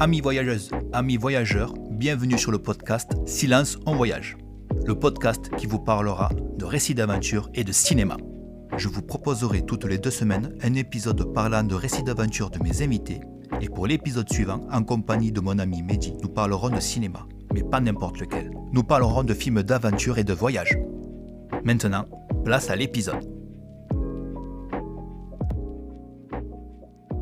Amis voyageuses, amis voyageurs, bienvenue sur le podcast Silence en voyage, le podcast qui vous parlera de récits d'aventure et de cinéma. Je vous proposerai toutes les deux semaines un épisode parlant de récits d'aventure de mes invités et pour l'épisode suivant, en compagnie de mon ami Mehdi, nous parlerons de cinéma, mais pas n'importe lequel. Nous parlerons de films d'aventure et de voyage. Maintenant, place à l'épisode.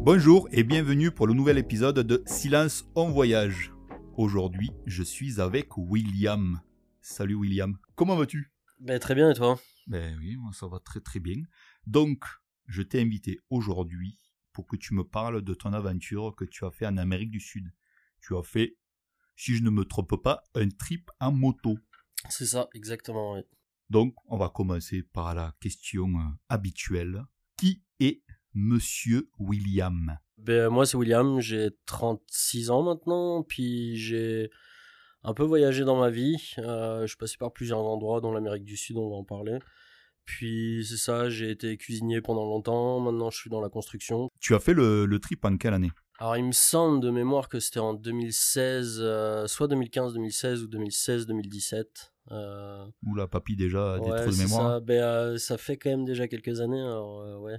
Bonjour et bienvenue pour le nouvel épisode de Silence en voyage. Aujourd'hui, je suis avec William. Salut William, comment vas-tu? Ben, Très bien et toi? Ben oui, moi ça va très très bien. Donc, je t'ai invité aujourd'hui pour que tu me parles de ton aventure que tu as fait en Amérique du Sud. Tu as fait, si je ne me trompe pas, un trip en moto. C'est ça, exactement, oui. Donc, on va commencer par la question euh, habituelle. Qui est Monsieur William ben, Moi, c'est William, j'ai 36 ans maintenant, puis j'ai un peu voyagé dans ma vie. Euh, je suis passé par plusieurs endroits, dans l'Amérique du Sud, on va en parler. Puis c'est ça, j'ai été cuisinier pendant longtemps, maintenant je suis dans la construction. Tu as fait le, le trip en quelle année? Alors il me semble de mémoire que c'était en 2016, euh, soit 2015-2016 ou 2016-2017. Euh... Oula, papy déjà, des trous de mémoire. Ça. Ben, euh, ça fait quand même déjà quelques années, alors euh, ouais.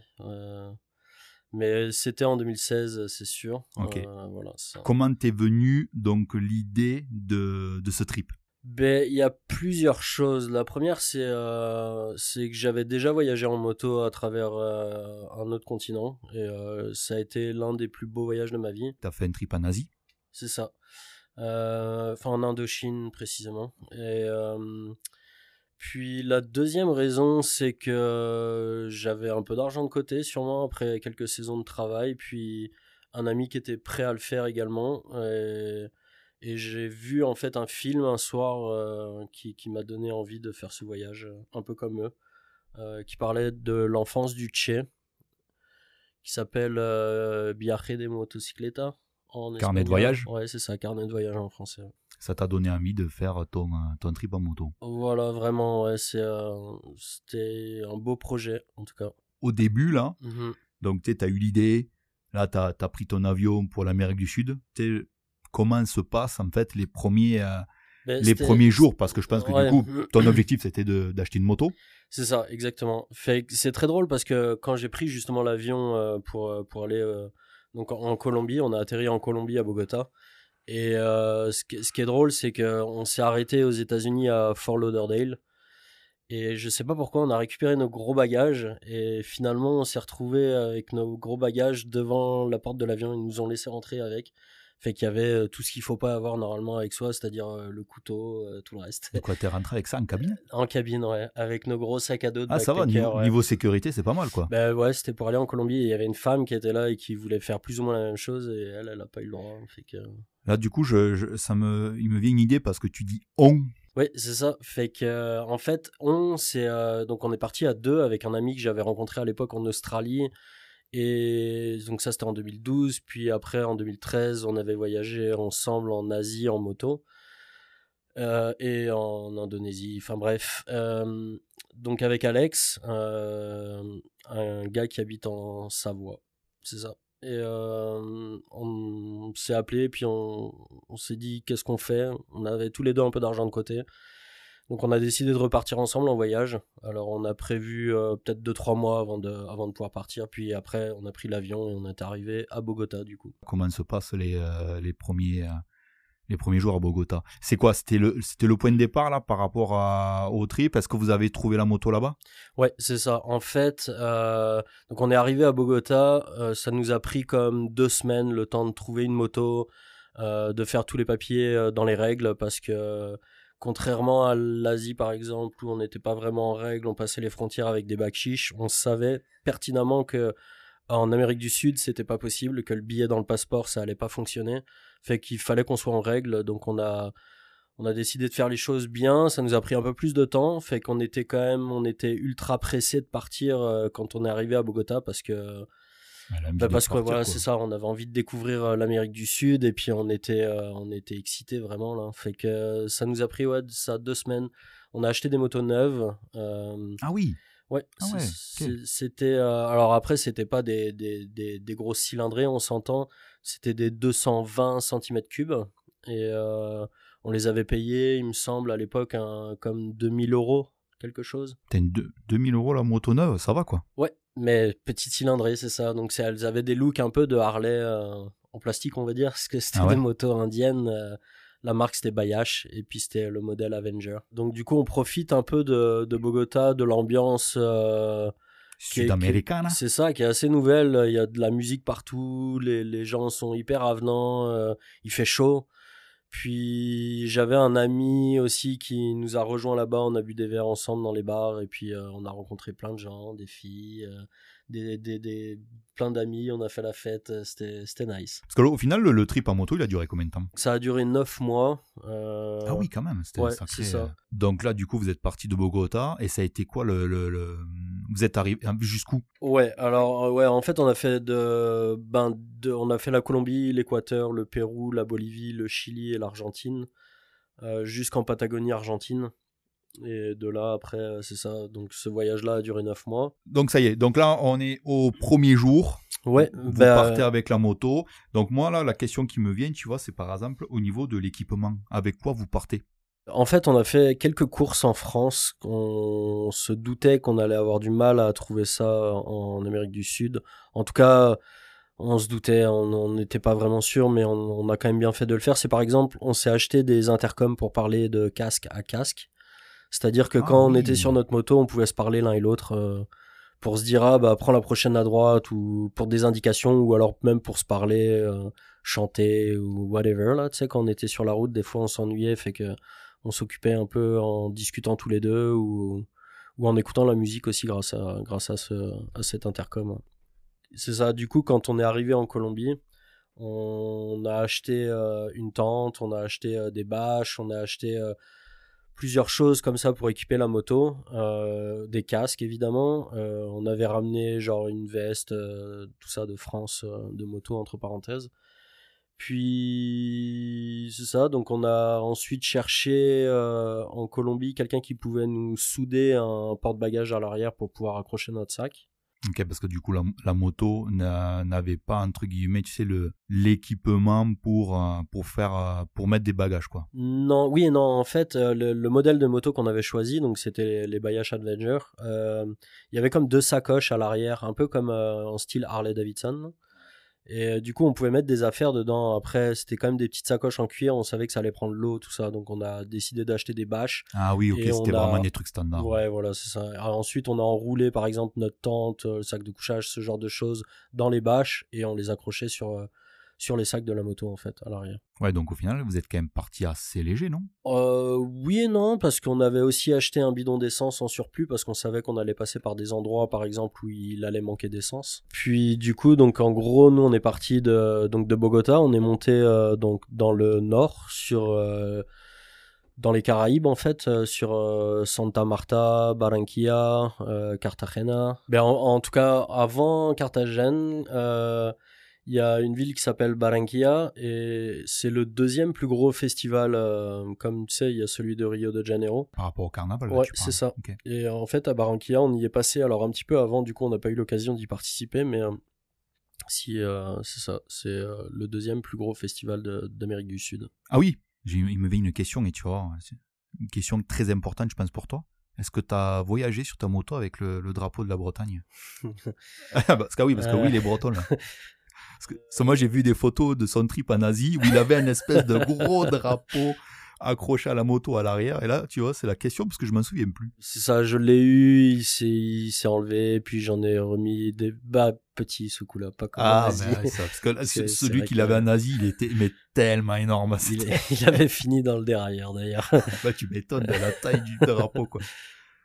Mais c'était en 2016, c'est sûr. Euh, voilà, Comment t'es venu donc l'idée de, de ce trip? Ben, il y a plusieurs choses. La première, c'est euh, que j'avais déjà voyagé en moto à travers euh, un autre continent. Et ça a été l'un des plus beaux voyages de ma vie. T'as fait un trip en Asie? C'est ça. Enfin, en Indochine, précisément. Et puis la deuxième raison, c'est que j'avais un peu d'argent de côté, sûrement après quelques saisons de travail, puis un ami qui était prêt à le faire également. Et, j'ai vu en fait un film un soir euh, qui, qui m'a donné envie de faire ce voyage, un peu comme eux, euh, qui parlait de l'enfance du Tché, qui s'appelle euh, Viaje de Motocicleta. Carnet de voyage Ouais, c'est ça, carnet de voyage en français ça t'a donné envie de faire ton, euh, ton trip en moto. Voilà, vraiment, ouais, euh, c'était un beau projet, en tout cas. Au début, là, mmh donc tu as eu l'idée, là, tu as, pris ton avion pour l'Amérique du Sud. Comment se passent, en fait, les premiers, euh, ben, les premiers jours? Parce que je pense que, du coup, ton objectif, c'était d'acheter une moto. C'est ça, exactement. C'est très drôle parce que quand j'ai pris justement l'avion pour, pour aller donc en Colombie, on a atterri en Colombie à Bogota. Et euh, ce, qui, ce, qui, est drôle, c'est qu'on s'est arrêté aux États-Unis à Fort Lauderdale. Et je sais pas pourquoi, on a récupéré nos gros bagages. Et finalement, on s'est retrouvé avec nos gros bagages devant la porte de l'avion. Ils nous ont laissé rentrer avec. Fait qu'il y avait euh, tout ce qu'il faut pas avoir normalement avec soi, c'est-à-dire euh, le couteau, tout le reste. Et quoi, t'es rentré avec ça en cabine? En cabine, ouais. Avec nos gros sacs à dos de Ah, ça va, niveau, sécurité, c'est pas mal, quoi. Ben ouais, c'était pour aller en Colombie. Il y avait une femme qui était là et qui voulait faire plus ou moins la même chose. Et elle, elle a pas eu le droit. Fait que... Là, du coup, ça me, il me vient une idée parce que tu dis on. Oui, c'est ça. Fait que, euh, en fait, on, c'est. Euh, donc, on est parti à deux avec un ami que j'avais rencontré à l'époque en Australie. Et donc, ça, c'était en 2012. Puis après, en 2013, on avait voyagé ensemble en Asie en moto. Euh, et en Indonésie. Enfin, bref. donc, avec Alex, un gars qui habite en Savoie. C'est ça. Et euh, on s'est appelé, puis on, on s'est dit qu'est-ce qu'on fait. On avait tous les deux un peu d'argent de côté. Donc on a décidé de repartir ensemble en voyage. Alors on a prévu euh, peut-être 2-3 mois avant de, avant de pouvoir partir. Puis après on a pris l'avion et on est arrivé à Bogota du coup. Comment se passent les, euh, les premiers les premiers jours à Bogota. C'est quoi C'était le, le point de départ là par rapport à, au trip? Est-ce que vous avez trouvé la moto là-bas? Ouais, c'est ça. En fait, euh, donc on est arrivé à Bogota. Euh, ça nous a pris comme deux semaines le temps de trouver une moto, euh, de faire tous les papiers dans les règles parce que contrairement à l'Asie par exemple où on n'était pas vraiment en règle, on passait les frontières avec des bacs chiches, on savait pertinemment que en Amérique du Sud, c'était pas possible, que le billet dans le passeport, ça allait pas fonctionner. Fait qu'il fallait qu'on soit en règle, donc on a, on a décidé de faire les choses bien. Ça nous a pris un peu plus de temps, fait qu'on était quand même, on était ultra pressé de partir euh, quand on est arrivé à Bogota parce que, bah, parce que voilà, c'est ça, on avait envie de découvrir euh, l'Amérique du Sud et puis on était, euh, on était excités vraiment là. Fait que ça nous a pris ouais, ça deux semaines. On a acheté des motos neuves. ah oui. Ouais, Ah ouais, c'était. alors après, c'était pas des, des, des, des grosses cylindrées, on s'entend. C'était des 220 cm3. Et euh, on les avait payés, il me semble, à l'époque, un- comme 2000 euros, quelque chose. T'as une deux- 2000 euros la moto neuve, ça va quoi. Ouais, mais petite cylindrée, c'est ça. Donc elles avaient des looks un peu de Harley euh, en plastique, on va dire, parce que c'était Ah ouais des motos indiennes. euh, la marque c'était Bayash et puis c'était le modèle Avenger. Donc du coup on profite un peu de, de Bogota, de l'ambiance. euh, Sud-américaine. c'est ça qui est assez nouvelle. Il y a de la musique partout, les, les gens sont hyper avenants, euh, il fait chaud. Puis j'avais un ami aussi qui nous a rejoint là-bas. On a bu des verres ensemble dans les bars et puis euh, on a rencontré plein de gens, des filles, euh, des, des, des- plein d'amis. On a fait la fête. euh, C'était nice. Parce que au final, le, le trip en moto, il a duré combien de temps? Ça a duré neuf mois. euh, Ah oui, quand même. C'était ouais, sacré, ça. euh. Donc là, du coup, vous êtes parti de Bogota et ça a été quoi le. le- le- Vous êtes arrivé jusqu'où? Ouais, alors ouais, en fait, on a fait de, ben, de, on a fait la Colombie, l'Équateur, le Pérou, la Bolivie, le Chili et l'Argentine, euh, jusqu'en Patagonie argentine. Et de là, après, euh, c'est ça. Donc, ce voyage-là a duré 9 mois. Donc ça y est. Donc là, on est au premier jour. Ouais, Vous bah, partez avec la moto. Donc moi, là, la question qui me vient, tu vois, c'est par exemple au niveau de l'équipement. Avec quoi vous partez? En fait, on a fait quelques courses en France. On se doutait qu'on allait avoir du mal à trouver ça en Amérique du Sud. En tout cas, on se doutait, on on n'était pas vraiment sûr, mais on, on a quand même bien fait de le faire. C'est par exemple, on s'est acheté des intercoms pour parler de casque à casque. C'est-à-dire que Ah quand on était sur notre moto, on pouvait se parler l'un et l'autre euh, pour se dire ah bah prends la prochaine à droite ou pour des indications ou alors même pour se parler, euh, chanter ou whatever là. Tu sais quand on était sur la route, des fois on s'ennuyait, fait que on s'occupait un peu en discutant tous les deux ou, ou en écoutant la musique aussi grâce à, grâce à, ce, à cet intercom. C'est ça, du coup, quand on est arrivé en Colombie, on a acheté euh, une tente, on a acheté des bâches, on a acheté plusieurs choses comme ça pour équiper la moto, euh, des casques évidemment. Euh, on avait ramené genre une veste, euh, tout ça de France, de moto entre parenthèses. Puis c'est ça, donc on a ensuite cherché en Colombie quelqu'un qui pouvait nous souder un porte-bagages à l'arrière pour pouvoir accrocher notre sac. Ok, parce que du coup, la, moto n'a- n'avait pas, entre guillemets, tu sais, le- l'équipement pour, euh, pour faire, euh, pour mettre des bagages, quoi. Non, oui et non. En fait, euh, le, le modèle de moto qu'on avait choisi, donc c'était les Bayash euh, il y avait comme deux sacoches à l'arrière, un peu comme euh, en style Harley Davidson. Et euh, du coup, on pouvait mettre des affaires dedans. Après, c'était quand même des petites sacoches en cuir. On savait que ça allait prendre l'eau, tout ça. Donc, on a décidé d'acheter des bâches. Ah oui, ok, c'était a- vraiment des trucs standards. Ouais, voilà, c'est ça. Alors, ensuite, on a enroulé, par exemple, notre tente, euh, le sac de couchage, ce genre de choses dans les bâches et on les accrochait sur, euh, sur les sacs de la moto, en fait, à l'arrière. Ouais, donc au final, vous êtes quand même parti assez léger, non? Euh, oui et non, parce qu'on avait aussi acheté un bidon d'essence en surplus, parce qu'on savait qu'on allait passer par des endroits, par exemple, où il allait manquer d'essence. Puis du coup, donc en gros, nous on est parti de donc de Bogota, on est monté euh, donc dans le nord, sur euh, dans les Caraïbes en fait, euh, sur euh, Santa Marta, Barranquilla, euh, Cartagena. Ben en, en tout cas, avant Cartagena. Il y a une ville qui s'appelle Barranquilla et c'est le deuxième plus gros festival. euh, comme tu sais, il y a celui de Rio de Janeiro. Par rapport au carnaval Ouais, c'est ça. Et en fait, à Barranquilla, on y est passé alors un petit peu avant. Du coup, on n'a pas eu l'occasion d'y participer, mais euh, si euh, c'est ça, c'est le deuxième plus gros festival d'Amérique du Sud. Ah oui, il me vient une question et tu vois, une question très importante, je pense, pour toi. Est-ce que tu as voyagé sur ta moto avec le, le drapeau de la Bretagne? Parce que oui, parce que oui, les Bretons là. Parce que moi j'ai vu des photos de son trip en Asie où il avait un espèce de gros drapeau accroché à la moto à l'arrière. Et là, tu vois, c'est la question parce que je m'en souviens plus. C'est ça, je l'ai eu, il s'est, il s'est enlevé, puis j'en ai remis des bas petits ce coup-là, pas comme en Ah, Asie. ben, ça, parce que là, celui qu'il avait en Asie, il était mais tellement énorme. Il, avait fini dans le dérailleur d'ailleurs. Bah, tu m'étonnes de la taille du drapeau, quoi.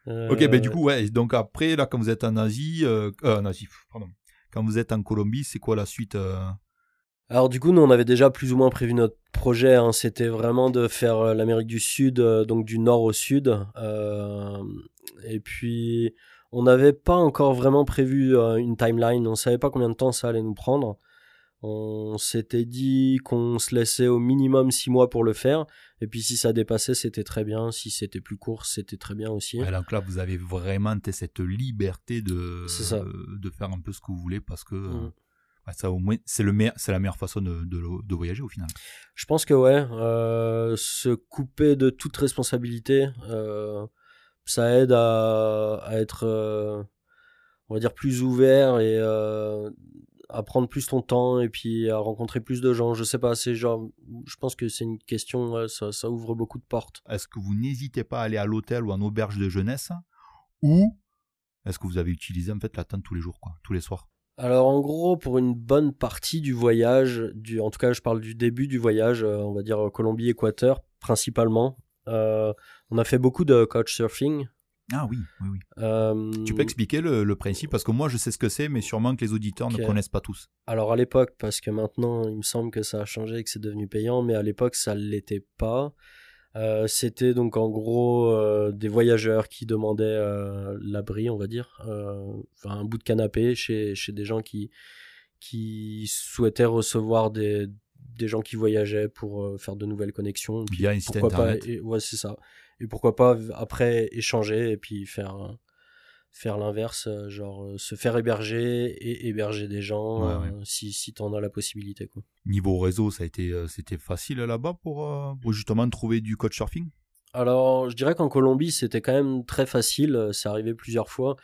Ok, Euh, ben du coup, ouais. Donc après, là, quand vous êtes en Asie, euh, euh, en Asie, pardon. Quand vous êtes en Colombie, c'est quoi la suite euh Alors du coup, nous on avait déjà plus ou moins prévu notre projet. hein. C'était vraiment de faire euh, l'Amérique du Sud, euh, donc du nord au sud. Et puis on n'avait pas encore vraiment prévu une timeline. On savait pas combien de temps ça allait nous prendre. On s'était dit qu'on se laissait au minimum six mois pour le faire. Et puis si ça dépassait, c'était très bien. Si c'était plus court, c'était très bien aussi. donc là, vous avez vraiment cette liberté de, de faire un peu ce que vous voulez parce que mm. ça, au moins, c'est, le c'est la meilleure façon de, de, voyager au final. Je pense que ouais, euh, se couper de toute responsabilité, euh, ça aide à, à être, euh, on va dire, plus ouvert et à prendre plus ton temps et puis à rencontrer plus de gens. Je sais pas, c'est genre, je pense que c'est une question, ça, ça, ouvre beaucoup de portes. Est-ce que vous n'hésitez pas à aller à l'hôtel ou en auberge de jeunesse ou est-ce que vous avez utilisé en fait la tente tous les jours, quoi, tous les soirs? Alors en gros, pour une bonne partie du voyage, du, en tout cas je parle du début du voyage, euh, on va dire Colombie-Équateur principalement, euh, on a fait beaucoup de couchsurfing, ah oui, oui, oui. Euh, tu peux expliquer le, principe Parce que moi, je sais ce que c'est, mais sûrement que les auditeurs ne connaissent pas tous. Alors à l'époque, parce que maintenant, il me semble que ça a changé et que c'est devenu payant, mais à l'époque, ça ne l'était pas. Euh, c'était donc en gros euh, des voyageurs qui demandaient l'abri, on va dire, enfin un bout de canapé chez, chez des gens qui, qui souhaitaient recevoir des, des gens qui voyageaient pour faire de nouvelles connexions. Via internet. Pas, ouais, c'est ça et pourquoi pas après échanger et puis faire faire l'inverse genre euh, se faire héberger et héberger des gens euh, si si t'en as la possibilité quoi. Niveau réseau ça a été euh, c'était facile là-bas pour, pour justement trouver du coach surfing? Alors je dirais qu'en Colombie c'était quand même très facile c'est arrivé plusieurs fois.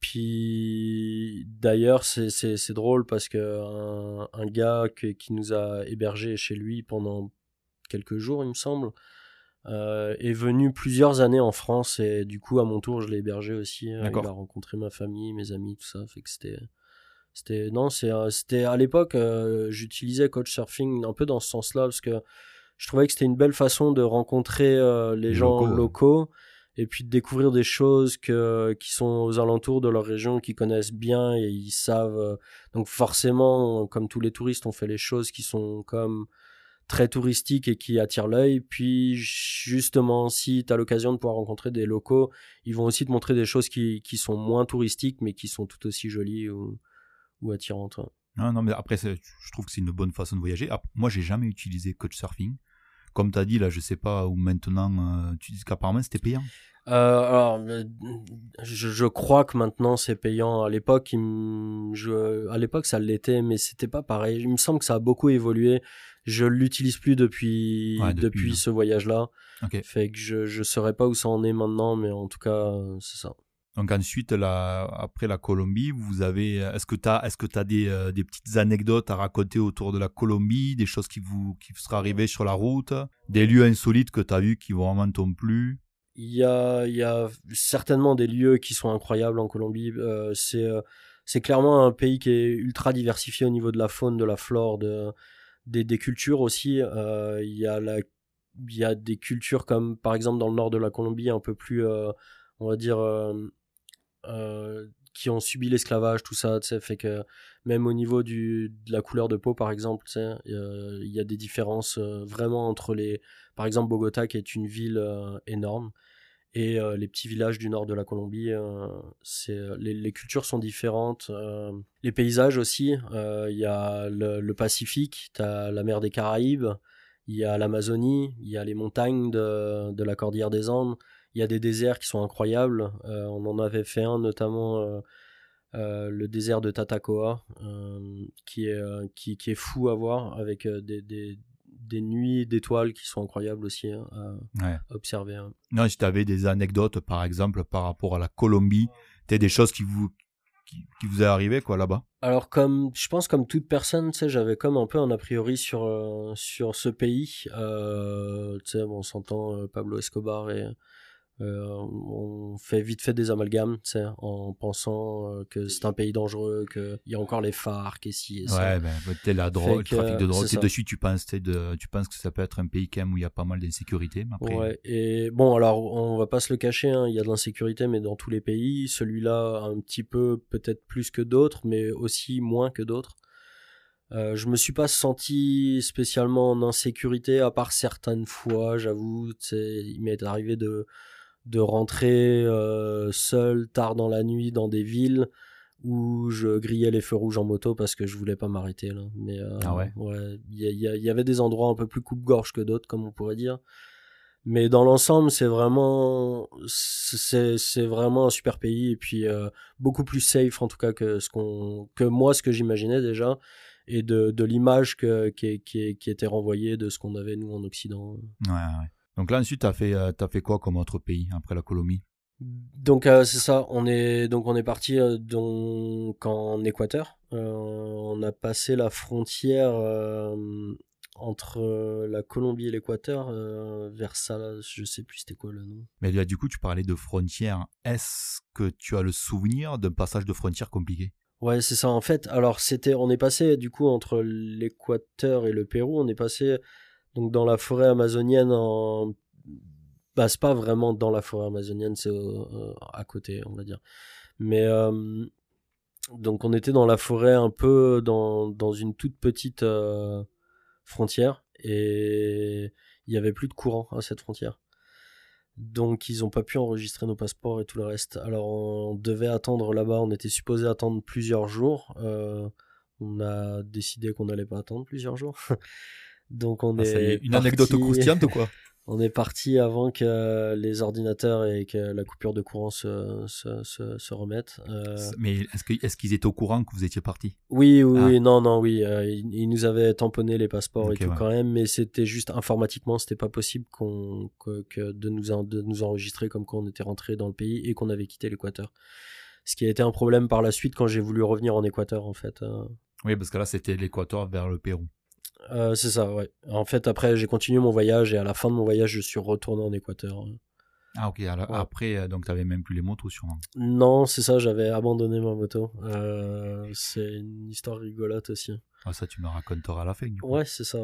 Puis d'ailleurs c'est drôle parce que un, un gars qui nous a hébergé chez lui pendant quelques jours il me semble euh, est venu plusieurs années en France et du coup à mon tour je l'ai hébergé aussi. Euh, il a rencontré ma famille, mes amis, tout ça. Fait que c'était c'était non c'est euh, c'était à l'époque j'utilisais surfing un peu dans ce sens-là parce que je trouvais que c'était une belle façon de rencontrer les, gens locaux, et puis de découvrir des choses que qui sont aux alentours de leur région qu'ils connaissent bien et ils savent donc forcément comme tous les touristes on fait les choses qui sont comme très touristique et qui attire l'œil. Puis justement, si tu as l'occasion de pouvoir rencontrer des locaux, ils vont aussi te montrer des choses qui, qui sont moins touristiques mais qui sont tout aussi jolies ou, ou attirantes. Non, non, mais après, je trouve que c'est une bonne façon de voyager. Moi, j'ai jamais utilisé Couchsurfing. Comme tu as dit, là, je sais pas où maintenant, euh, tu dis qu'apparemment c'était payant. Euh, alors, euh, je, je, crois que maintenant c'est payant. À l'époque, je, à l'époque ça l'était, mais c'était pas pareil. Il me semble que ça a beaucoup évolué. Je l'utilise plus depuis depuis, ce voyage-là. Fait que je je saurais pas où ça en est maintenant, mais en tout cas c'est ça. Donc ensuite, la, après la Colombie, vous avez, est-ce que tu as, est-ce que as des, euh, des petites anecdotes à raconter autour de la Colombie, des choses qui vous, qui seraient arrivées sur la route, des lieux insolites que tu as vus qui vraiment t'ont plu? Il y a, il y a certainement des lieux qui sont incroyables en Colombie. Euh, c'est, euh, c'est clairement un pays qui est ultra diversifié au niveau de la faune, de la flore, de, des, des cultures aussi. Euh, il y a la, il y a des cultures comme par exemple dans le nord de la Colombie un peu plus, on va dire, qui ont subi l'esclavage, tout ça. Tu sais, fait que même au niveau du, de la couleur de peau, par exemple, tu sais, il y a des différences vraiment entre les, par exemple, Bogota qui est une ville énorme et euh, les petits villages du nord de la Colombie, euh, c'est euh, les, cultures sont différentes. les paysages aussi, il y a le, le Pacifique, tu as la mer des Caraïbes, il y a l'Amazonie, il y a les montagnes de, de, la Cordillère des Andes, il y a des déserts qui sont incroyables. on en avait fait un notamment le désert de Tatacoa, qui, est, qui, qui, est fou à voir avec des, des des nuits d'étoiles qui sont incroyables aussi hein, à observer. Hein. Non, si tu avais des anecdotes, par exemple, par rapport à la Colombie, tu des choses qui vous, qui, vous est arrivé quoi là-bas? Alors comme je pense comme toute personne, tu sais, j'avais comme un peu un a priori sur euh, sur ce pays. Euh, tu sais, on s'entend euh, Pablo Escobar et on fait vite fait des amalgames, en pensant euh, que c'est un pays dangereux, qu'il y a encore les phares, et si et ça. Ouais, ben, la drogue, le trafic de drogue, et dessus tu penses, de, tu penses que ça peut être un pays quand même où il y a pas mal d'insécurité. Ouais, et bon, alors on va pas se le cacher, hein, il y a de l'insécurité, mais dans tous les pays, celui-là un petit peu, peut-être plus que d'autres, mais aussi moins que d'autres. Euh, je me suis pas senti spécialement en insécurité, à part certaines fois, j'avoue, il m'est arrivé de de rentrer euh, seul tard dans la nuit dans des villes où je grillais les feux rouges en moto parce que je voulais pas m'arrêter là. Mais euh, Ah ouais il y, y avait des endroits un peu plus coupe-gorge que d'autres, comme on pourrait dire. Mais dans l'ensemble, c'est vraiment, c'est c'est vraiment un super pays et puis euh, beaucoup plus safe en tout cas que ce qu'on, que moi ce que j'imaginais déjà et de, de l'image que qui, qui, qui était renvoyée de ce qu'on avait nous en Occident. Ouais, ouais. Donc là, ensuite, tu as, fait, euh, t'as fait quoi comme autre pays après la Colombie? Donc euh, c'est ça, on est donc on est parti euh, donc en Équateur. Euh, on a passé la frontière entre la Colombie et l'Équateur vers ça, je sais plus c'était quoi le nom. Mais là, du coup, tu parlais de frontières. Est-ce que tu as le souvenir d'un passage de frontière compliqué? Ouais, c'est ça en fait. Alors c'était on est passé du coup entre l'Équateur et le Pérou, on est passé donc dans la forêt amazonienne en pas vraiment dans la forêt amazonienne, c'est euh, à côté, on va dire. Mais euh, donc on était dans la forêt un peu dans, dans une toute petite euh, frontière et il y avait plus de courant à cette frontière. Donc ils ont pas pu enregistrer nos passeports et tout le reste. Alors on devait attendre là-bas, on était supposé attendre plusieurs jours. On a décidé qu'on n'allait pas attendre plusieurs jours. Donc on Ah, est est, Une parti- anecdote croustillante ou quoi on est parti avant que les ordinateurs et que la coupure de courant se, se, se, se remettent. Euh, Mais est-ce, qu'ils étaient au courant que vous étiez parti? Oui, oui, Ah. oui, non, non, oui. euh, ils, ils nous avaient tamponné les passeports et tout ouais. quand même, mais c'était juste informatiquement, c'était pas possible qu'on, que, que de, nous, en- de nous enregistrer comme quand on était rentré dans le pays et qu'on avait quitté l'Équateur. Ce qui a été un problème par la suite quand j'ai voulu revenir en Équateur, en fait. euh. Oui, parce que là, c'était l'Équateur vers le Pérou. Euh, c'est ça, ouais. En fait, après, j'ai continué mon voyage et à la fin de mon voyage, je suis retourné en Équateur. Ah, ok. alors, Ouais. Après, euh, donc, tu n'avais même plus les motos, sûrement. Non, c'est ça, j'avais abandonné ma moto. Euh, c'est une histoire rigolote aussi. Ah, ça, tu me raconteras à la fin. du coup. Ouais, c'est ça.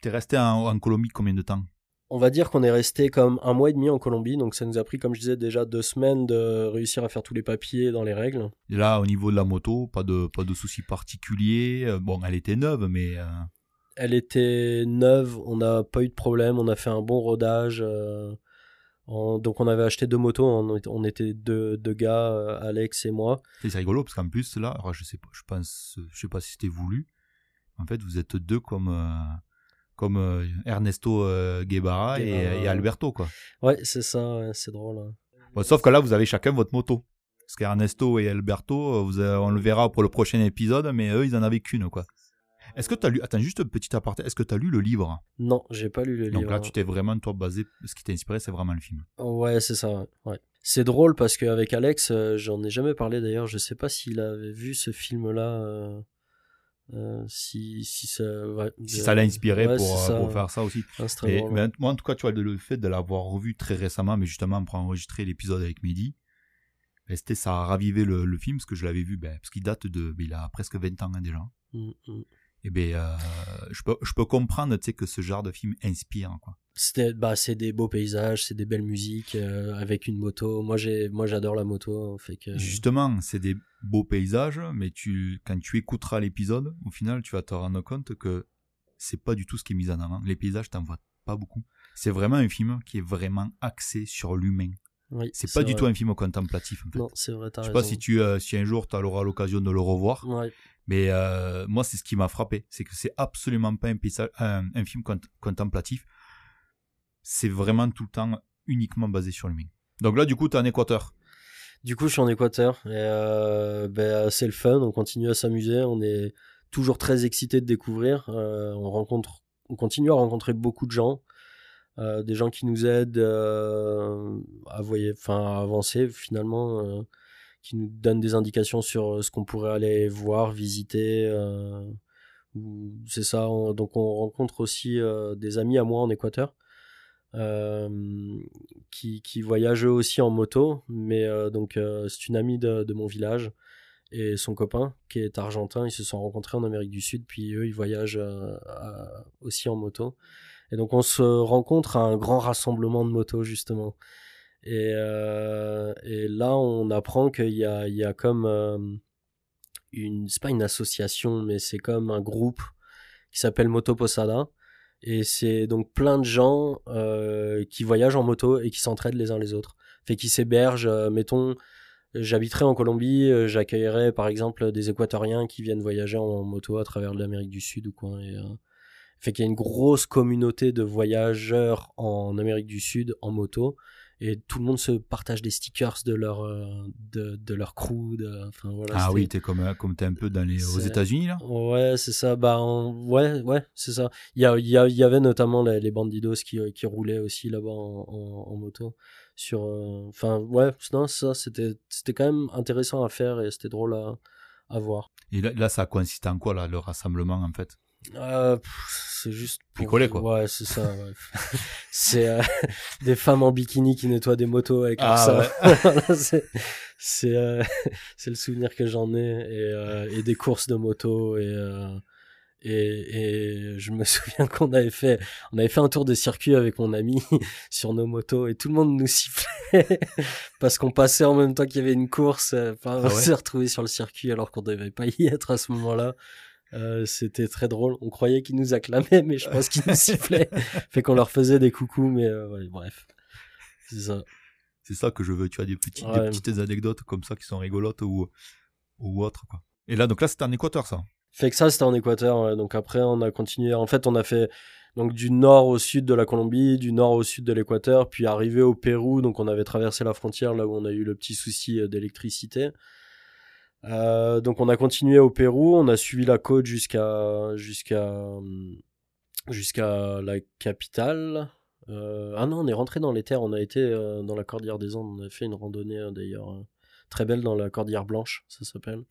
T'es resté en, en Colombie combien de temps? On va dire qu'on est resté comme un mois et demi en Colombie, donc ça nous a pris, comme je disais, déjà deux semaines de réussir à faire tous les papiers dans les règles. Et là, au niveau de la moto, pas de, pas de soucis particuliers. Bon, elle était neuve, mais Elle était neuve, on n'a pas eu de problème, on a fait un bon rodage. euh, en- donc on avait acheté deux motos, on, était- on était deux, deux gars, euh, Alex et moi. c'est rigolo parce qu'en plus, là, je sais pas, je pense, je sais pas si c'était voulu. En fait, vous êtes deux comme, euh, comme Ernesto Guevara et, Alberto, quoi. Ouais, c'est ça, ouais, c'est drôle. hein. Bon, sauf que là, vous avez chacun votre moto. Parce qu'Ernesto et Alberto, vous on le verra pour le prochain épisode, mais eux, ils en avaient qu'une, quoi. Est-ce que tu as lu, attends, juste un petit aparté, est-ce que tu as lu le livre? Non, j'ai pas lu le Donc livre. là, tu t'es vraiment, toi, basé, ce qui t'a inspiré, c'est vraiment le film. Ouais, c'est ça. ouais. C'est drôle parce qu'avec Alex, euh, j'en ai jamais parlé d'ailleurs. Je sais pas s'il avait vu ce film-là. euh, euh, si, si ça, ouais, Si ça l'a inspiré ouais, pour, euh, ça, pour faire ça aussi. Ah, Et, ouais. moi, en tout cas, tu vois, le, fait de l'avoir revu très récemment, mais justement pour enregistrer l'épisode avec Mehdi, ben, c'était ça a ravivé le, le film, parce que je l'avais vu, ben, parce qu'il date de, ben, il a presque 20 ans hein, déjà. Mm, mm. Et ben, euh, je peux, je peux comprendre, tu sais, que ce genre de film inspire, quoi. C'était, bah, c'est des beaux paysages, c'est des belles musiques euh, avec une moto. Moi, j'ai, moi, j'adore la moto. Fait que Justement, c'est des beaux paysages, mais tu, quand tu écouteras l'épisode, au final, tu vas te rendre compte que c'est pas du tout ce qui est mis en avant. Les paysages, t'en vois pas beaucoup. C'est vraiment un film qui est vraiment axé sur l'humain. Oui, C'est pas du tout un film contemplatif, en fait. Non, c'est vrai. Je sais raison. pas si tu, euh, si un jour tu auras l'occasion de le revoir, Ouais. mais euh, moi c'est ce qui m'a frappé, c'est que c'est absolument pas un, paysage- un, un film cont- contemplatif, c'est vraiment tout le temps uniquement basé sur l'humain. Donc là du coup t'es en Équateur. Du coup, je suis en Équateur et euh, ben, c'est le fun. On continue à s'amuser. On est toujours très excité de découvrir. Euh, on rencontre, on continue à rencontrer beaucoup de gens, des gens qui nous aident euh, à voyer, enfin à avancer finalement, euh, qui nous donnent des indications sur ce qu'on pourrait aller voir, visiter. euh, c'est ça. on- donc on rencontre aussi euh, des amis à moi en Équateur. euh, qui, qui voyagent eux aussi en moto, mais euh, donc euh, c'est une amie de, de mon village et son copain qui est argentin, ils se sont rencontrés en Amérique du Sud, puis eux ils voyagent euh, aussi en moto. Et donc on se rencontre à un grand rassemblement de motos justement. Et, euh, là on apprend qu'il y a, comme euh, une, c'est pas une association, mais c'est comme un groupe qui s'appelle Moto Posada. Et c'est donc plein de gens euh, qui voyagent en moto et qui s'entraident les uns les autres. Fait qu'ils s'hébergent, mettons, j'habiterais en Colombie, j'accueillerais par exemple des Équatoriens qui viennent voyager en moto à travers l'Amérique du Sud ou quoi. Et, fait qu'il y a une grosse communauté de voyageurs en Amérique du Sud en moto et tout le monde se partage des stickers de leur euh, de, de leur crew de, enfin voilà Ah oui, t'es comme, euh, comme t'es un peu dans les, aux États-Unis là? Ouais, c'est ça. Bah, ouais, ouais, c'est ça. Il y, a, il y, a- il y avait notamment les, les bandidos qui, euh, qui roulaient aussi là-bas en, en, en moto. Sur, enfin, ouais, non, ça, c'était, c'était quand même intéressant à faire et c'était drôle à, à voir. Et là, là, ça consiste en quoi là, le rassemblement en fait? Euh, c'est juste pour- Picoler, quoi. Ouais, c'est ça. ouais. c'est euh, des femmes en bikini qui nettoient des motos avec Ah, sein. ouais. Voilà, c'est c'est euh, c'est le souvenir que j'en ai et, euh, et des courses de moto et euh, et, et je me souviens qu'on avait fait on avait fait un tour de circuit avec mon ami sur nos motos et tout le monde nous sifflait parce qu'on passait en même temps qu'il y avait une course enfin, on Ah ouais s'est retrouvé sur le circuit alors qu'on devait pas y être à ce moment-là euh, c'était très drôle. On croyait qu'ils nous acclamaient, mais je pense qu'ils nous sifflaient. fait qu'on leur faisait des coucous, mais euh, ouais, bref. C'est ça. C'est ça que je veux, tu as des, petits, Ouais. des petites anecdotes comme ça qui sont rigolotes ou, ou autres. Quoi. Et là, donc là, c'était en Équateur ça Fait que ça, c'était en Équateur. ouais. Donc après, on a continué. En fait, on a fait donc du nord au sud de la Colombie, du nord au sud de l'Équateur, puis arrivé au Pérou. Donc on avait traversé la frontière là où on a eu le petit souci euh, d'électricité. Euh, donc on a continué au Pérou, on a suivi la côte jusqu'à jusqu'à jusqu'à la capitale. Euh, ah non, on est rentré dans les terres, on a été euh, dans la Cordillère des Andes, on a fait une randonnée d'ailleurs très belle dans la Cordillère Blanche, ça s'appelle.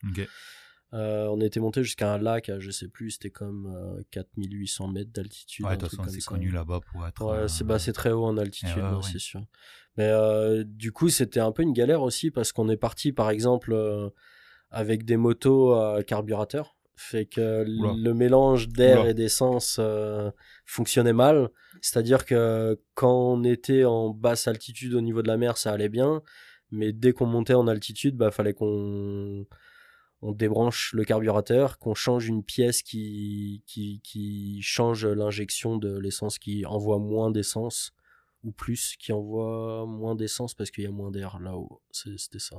On était monté jusqu'à un lac, à, je sais plus, c'était comme euh, 4800 mètres d'altitude. Ouais, de toute façon, c'est connu là-bas pour être. Ouais, c'est bah, très haut en altitude, Eh ouais, ouais, ouais. c'est sûr. Mais du coup, c'était un peu une galère aussi parce qu'on est parti, par exemple, avec des motos à carburateur. Fait que Oula. le mélange d'air et d'essence euh, fonctionnait mal. C'est-à-dire que quand on était en basse altitude au niveau de la mer, ça allait bien. Mais dès qu'on montait en altitude, bah fallait qu'on on débranche le carburateur, qu'on change une pièce qui, qui, qui change l'injection de l'essence, qui envoie moins d'essence, ou plus, qui envoie moins d'essence parce qu'il y a moins d'air là-haut. C'était ça.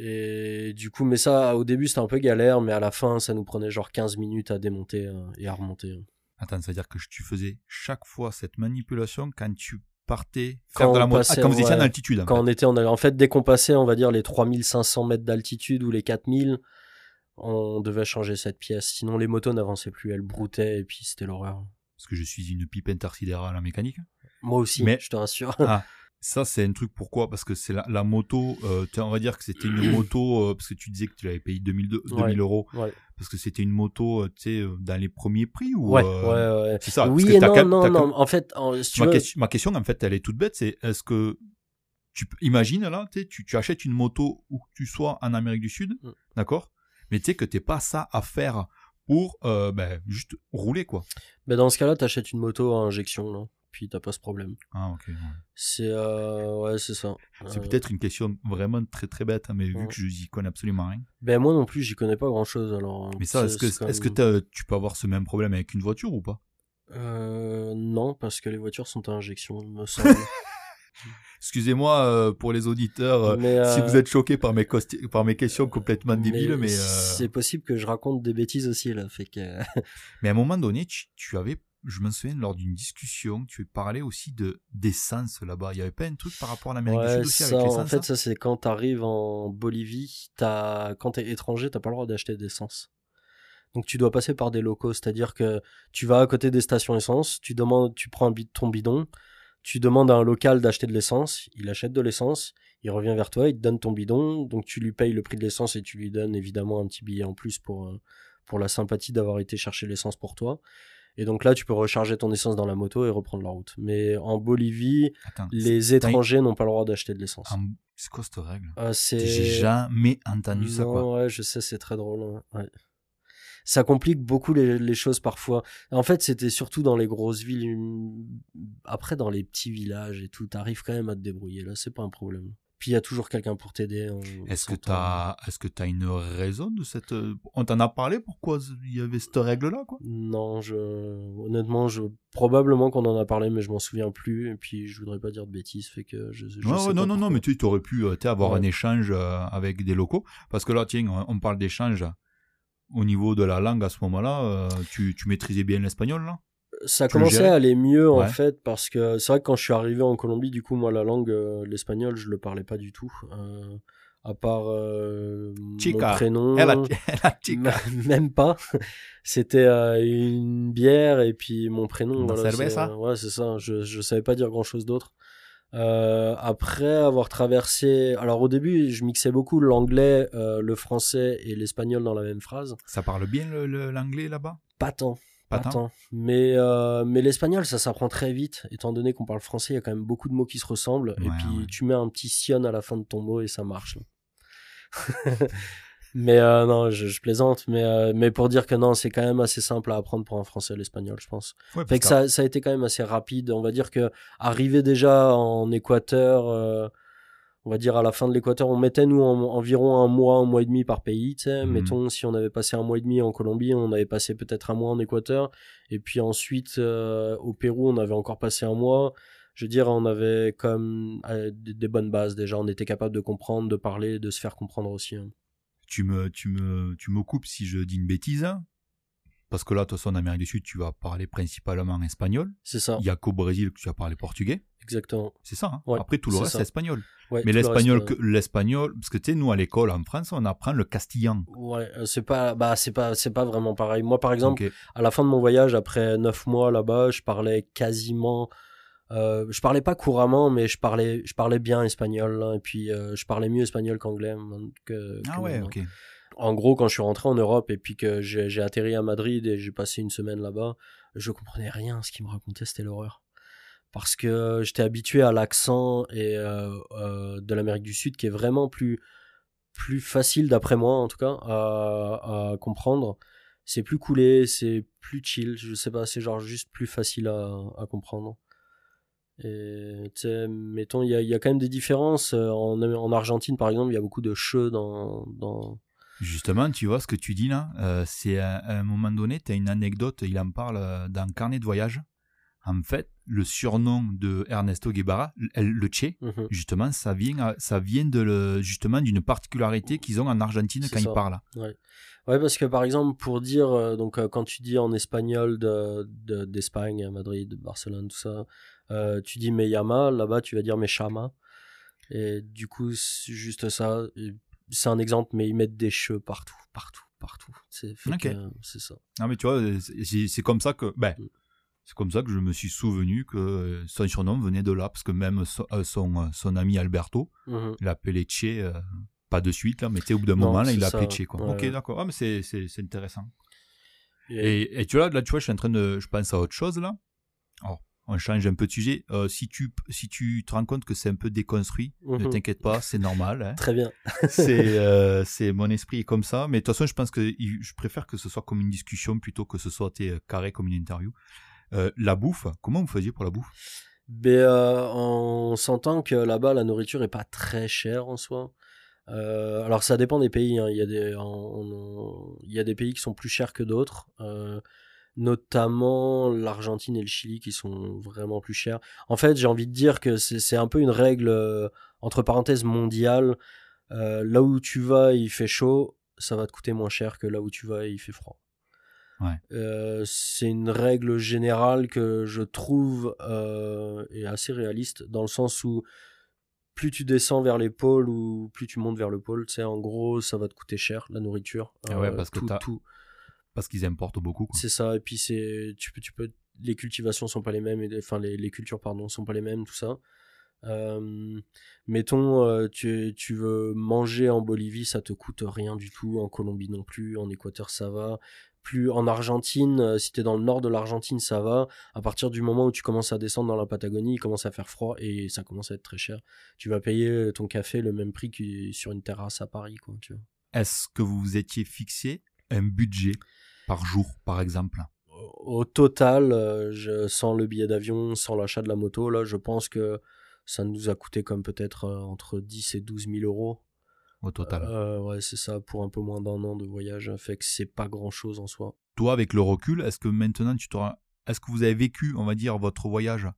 Et du coup, mais ça, au début, c'était un peu galère, mais à la fin, ça nous prenait genre 15 minutes à démonter euh, et à remonter. Attends, c'est-à-dire que tu faisais chaque fois cette manipulation quand tu partais Quand faire de la ah, quand vous étiez en altitude. En Quand fait. on était en, en fait, dès qu'on passait, on va dire, les 3500 mètres d'altitude ou les 4000, on devait changer cette pièce. Sinon, les motos n'avançaient plus, elles broutaient et puis c'était l'horreur. Parce que je suis une pipe intersidérale en mécanique. Moi aussi, Mais- je te rassure. Ah, ça, c'est un truc pourquoi? Parce que c'est la, la moto, euh, tu- on va dire que c'était une moto, euh, parce que tu disais que tu l'avais payé 2000, de- 2000 Ouais. euros, Ouais. parce que c'était une moto, euh, tu sais, dans les premiers prix ou Ouais, ouais, ouais. C'est ça? oui et non, quand non, quand non. En fait, en- si tu Ma, veux, question, ma question, en fait, elle est toute bête, c'est est-ce que tu peux- imagine là, tu, tu, tu achètes une moto où que tu sois en Amérique du Sud, Mm. d'accord? Mais tu sais que t'es pas ça à faire pour ben, juste rouler quoi. ben, dans ce cas-là, t'achètes une moto à injection, là. Puis t'as pas ce problème. Ah ok. ouais. C'est, euh, ouais, c'est ça. C'est Euh, peut-être une question vraiment très très bête, hein, mais vu que je n'y connais absolument rien. Ben, moi non plus, j'y connais pas grand chose, alors. Mais ça, est-ce que, est-ce que tu peux avoir ce même problème avec une voiture ou pas? Euh, non, parce que les voitures sont à injection, me semble. Excusez-moi euh, pour les auditeurs euh, Mais, si vous êtes choqués par mes, costi- par mes questions complètement débiles, mais, euh, c'est possible que je raconte des bêtises aussi, là. Fait que. mais à un moment donné, tu, tu avais, je me souviens lors d'une discussion, tu parlais aussi de d'essence là-bas. Il n'y avait pas un truc par rapport à l'Amérique du Sud aussi ça, avec en fait, hein ça, c'est quand t'arrives en Bolivie, t'as, quand t'es étranger, t'as pas le droit d'acheter d'essence. Donc, tu dois passer par des locaux, c'est-à-dire que tu vas à côté des stations essence, tu demandes, tu prends un bid- ton bidon, tu demandes à un local d'acheter de l'essence, il achète de l'essence, il revient vers toi, il te donne ton bidon, donc tu lui payes le prix de l'essence et tu lui donnes évidemment un petit billet en plus pour, euh, pour la sympathie d'avoir été chercher l'essence pour toi. Et donc là, tu peux recharger ton essence dans la moto et reprendre la route. Mais en Bolivie, Attends, les étrangers n'ont pas le droit d'acheter de l'essence. c'est quoi cette règle? Ah. J'ai jamais entendu ça quoi. Ouais, je sais, c'est très drôle. ouais. Ça complique beaucoup les, les choses parfois. En fait, c'était surtout dans les grosses villes. Après, dans les petits villages et tout, t'arrives quand même à te débrouiller. Là, c'est pas un problème. Puis il y a toujours quelqu'un pour t'aider. Est-ce que tu as, est-ce que as une raison de cette, on t'en a parlé pourquoi il y avait cette règle-là, quoi? Non, je, honnêtement, je, probablement qu'on en a parlé, mais je m'en souviens plus. Et puis je voudrais pas dire de bêtises, fait que je, je non, sais non, pas non, non, mais tu aurais pu, euh, avoir un échange euh, avec des locaux, parce que là, tiens, on parle d'échange au niveau de la langue à ce moment-là. Euh, tu, tu maîtrisais bien l'espagnol, là? Ça commençait à aller mieux en fait parce que c'est vrai que quand je suis arrivé en Colombie, du coup moi la langue euh, l'espagnol je le parlais pas du tout. Euh, à part euh, mon prénom, même pas. C'était une bière et puis mon prénom. Voilà, ouais, c'est ça. Je je savais pas dire grand chose d'autre. après avoir traversé, alors au début, je mixais beaucoup l'anglais, le français et l'espagnol dans la même phrase. Ça parle bien l'anglais là-bas? Pas tant. Pas tant. Mais, euh, mais l'espagnol, ça s'apprend très vite, étant donné qu'on parle français, il y a quand même beaucoup de mots qui se ressemblent. et puis tu mets un petit sion à la fin de ton mot et ça marche. mais euh, non, je, plaisante. Mais, euh, mais pour dire que non, c'est quand même assez simple à apprendre pour un français l'espagnol, je pense. fait que ça, ça a été quand même assez rapide. On va dire que arriver déjà en Équateur on va dire à la fin de l'équateur, on mettait nous environ un mois, un mois et demi par pays. Mhm. Mettons, si on avait passé un mois et demi en Colombie, on avait passé peut-être un mois en Équateur. Et puis ensuite, euh, au Pérou, on avait encore passé un mois. Je veux dire, on avait comme euh, des, bonnes bases déjà. On était capable de comprendre, de parler, de se faire comprendre aussi. Hein. Tu me, tu me, tu me coupes si je dis une bêtise. Hein. parce que là, de toute façon, en Amérique du Sud, tu vas parler principalement espagnol. C'est ça. Il y a qu'au Brésil que tu vas parler portugais. Exactement. C'est ça. Hein. Après, tout le reste, c'est espagnol. mais l'espagnol, euh, l'espagnol, parce que tu sais, nous à l'école en France, on apprend le castillan. Ouais, euh, c'est pas, bah, c'est pas, c'est pas vraiment pareil. Moi, par exemple, à la fin de mon voyage, après neuf mois là-bas, je parlais quasiment, euh, je parlais pas couramment, mais je parlais, je parlais bien espagnol, et puis je parlais mieux espagnol qu'anglais. Que, ah ouais, ok. En gros, quand je suis rentré en Europe et puis que j'ai atterri à Madrid et j'ai passé une semaine là-bas, je comprenais rien. Ce qu'ils me racontaient, c'était l'horreur parce que j'étais habitué à l'accent et euh, euh, de l'Amérique du Sud qui est vraiment plus plus facile d'après moi en tout cas à, comprendre c'est plus coulé c'est plus chill je sais pas c'est genre juste plus facile à, comprendre et mettons il y a, quand même des différences en, en Argentine par exemple il y a beaucoup de cheux dans, Justement, tu vois ce que tu dis là, euh, c'est à, un moment donné, tu as une anecdote, il en parle dans Carnet de voyage. En fait, le surnom de Ernesto Guevara, le Che, mhm. justement, ça vient, ça vient de justement d'une particularité qu'ils ont en Argentine quand ils parlent. Ouais. ouais. parce que par exemple, pour dire, euh, donc euh, quand tu dis en espagnol d'Espagne, de, Madrid, Barcelone, tout ça, euh, tu dis Meyama, là-bas tu vas dire Mechama. Et du coup, juste ça. C'est un exemple, mais ils mettent des cheveux partout, partout, partout. C'est ça. Non, mais tu vois, c'est comme ça que. Ben, mm. C'est comme ça que je me suis souvenu que euh, son surnom venait de là, parce que même son, euh, euh, son, ami Alberto mhm. l'appelait Che, pas de suite, là, mais au bout d'un moment, là, il l'appelait Che. Quoi. Ok, d'accord. Ah, mais c'est intéressant. Et, tu vois, là, tu vois, je suis en train de. Je pense à autre chose, là. Alors, on change un peu de sujet. si, tu, si tu te rends compte que c'est un peu déconstruit, ne mhm. t'inquiète pas, c'est normal. Hein. Très bien. c'est c'est mon esprit est comme ça. Mais de toute façon, je pense que je préfère que ce soit comme une discussion plutôt que ce soit carré comme une interview. Euh, la bouffe, comment vous faisiez pour la bouffe? Ben, euh, On s'entend que là-bas, la nourriture est pas très chère en soi. Euh, alors ça dépend des pays. Hein. Il, y a des, il y a des pays qui sont plus chers que d'autres. notamment l'Argentine et le Chili qui sont vraiment plus chers. En fait, j'ai envie de dire que c'est un peu une règle entre parenthèses mondiale. là où tu vas, il fait chaud, ça va te coûter moins cher que là où tu vas, il fait froid. Euh, c'est une règle générale que je trouve euh, est assez réaliste dans le sens où plus tu descends vers les pôles ou plus tu montes vers le pôle, tu en gros, ça va te coûter cher la nourriture. Ah ouais, euh, parce que tout, parce qu'ils importent beaucoup. C'est ça, et puis c'est tu peux tu peux les cultivations sont pas les mêmes, et, enfin les, les cultures pardon sont pas les mêmes, tout ça. mettons, tu, tu veux manger en Bolivie, ça te coûte rien du tout. En Colombie non plus. En Équateur, ça va plus en Argentine, euh, si tu es dans le nord de l'Argentine, ça va. À partir du moment où tu commences à descendre dans la Patagonie, il commence à faire froid et ça commence à être très cher. Tu vas payer ton café le même prix que sur une terrasse à Paris, quoi, tu vois. Est-ce que vous vous étiez fixé un budget par jour, par exemple? Au total, euh, je, sans le billet d'avion, sans l'achat de la moto, là, je pense que ça nous a coûté comme peut-être entre 10 et 12 000 euros. Au total. ouais, c'est ça, pour un peu moins d'un an de voyage. Fait que c'est pas grand chose en soi. Toi, avec le recul, est-ce que maintenant tu t'auras. Est-ce que vous avez vécu, on va dire, votre voyage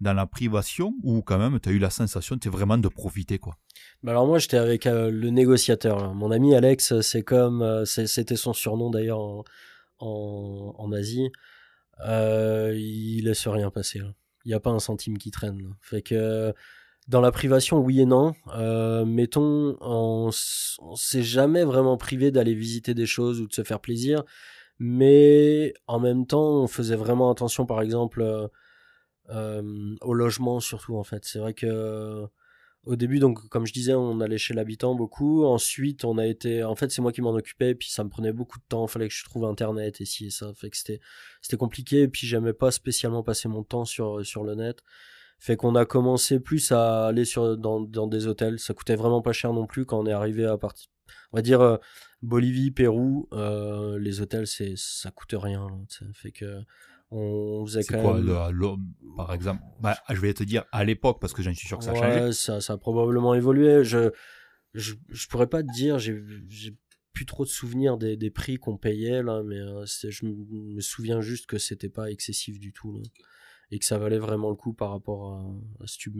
dans la privation ou quand même tu as eu la sensation es vraiment de profiter quoi? Bah alors moi j'étais avec le négociateur mon ami Alex c'est comme c'était son surnom d'ailleurs en, en, Asie euh, il laisse rien passer. Il n'y a pas un centime qui traîne. Fait que dans la privation, oui et non. Euh, mettons, on, s'est jamais vraiment privé d'aller visiter des choses ou de se faire plaisir, mais en même temps, on faisait vraiment attention, par exemple, euh, au logement surtout. En fait, c'est vrai que au début, donc, comme je disais, on allait chez l'habitant beaucoup. Ensuite, on a été. En fait, c'est moi qui m'en occupais, puis ça me prenait beaucoup de temps. Il fallait que je trouve Internet et si et ça. Fait que c'était, c'était compliqué. Et puis, j'aimais pas spécialement passer mon temps sur, sur le net. Fait qu'on a commencé plus à aller sur, dans, dans des hôtels. Ça coûtait vraiment pas cher non plus quand on est arrivé à partir. On va dire euh, Bolivie, Pérou, euh, les hôtels, c'est, ça coûte rien. fait que on faisait quand quoi, même... par exemple? Bah, Je vais te dire à l'époque, parce que j'en suis sûr que ça a changé. Ça, ça a probablement évolué. Je, je, je pourrais pas te dire, j'ai plus trop de souvenirs des, des prix qu'on payait, là, mais euh, je me souviens juste que c'était pas excessif du tout. Là, et que ça valait vraiment le coup par rapport à, si tu,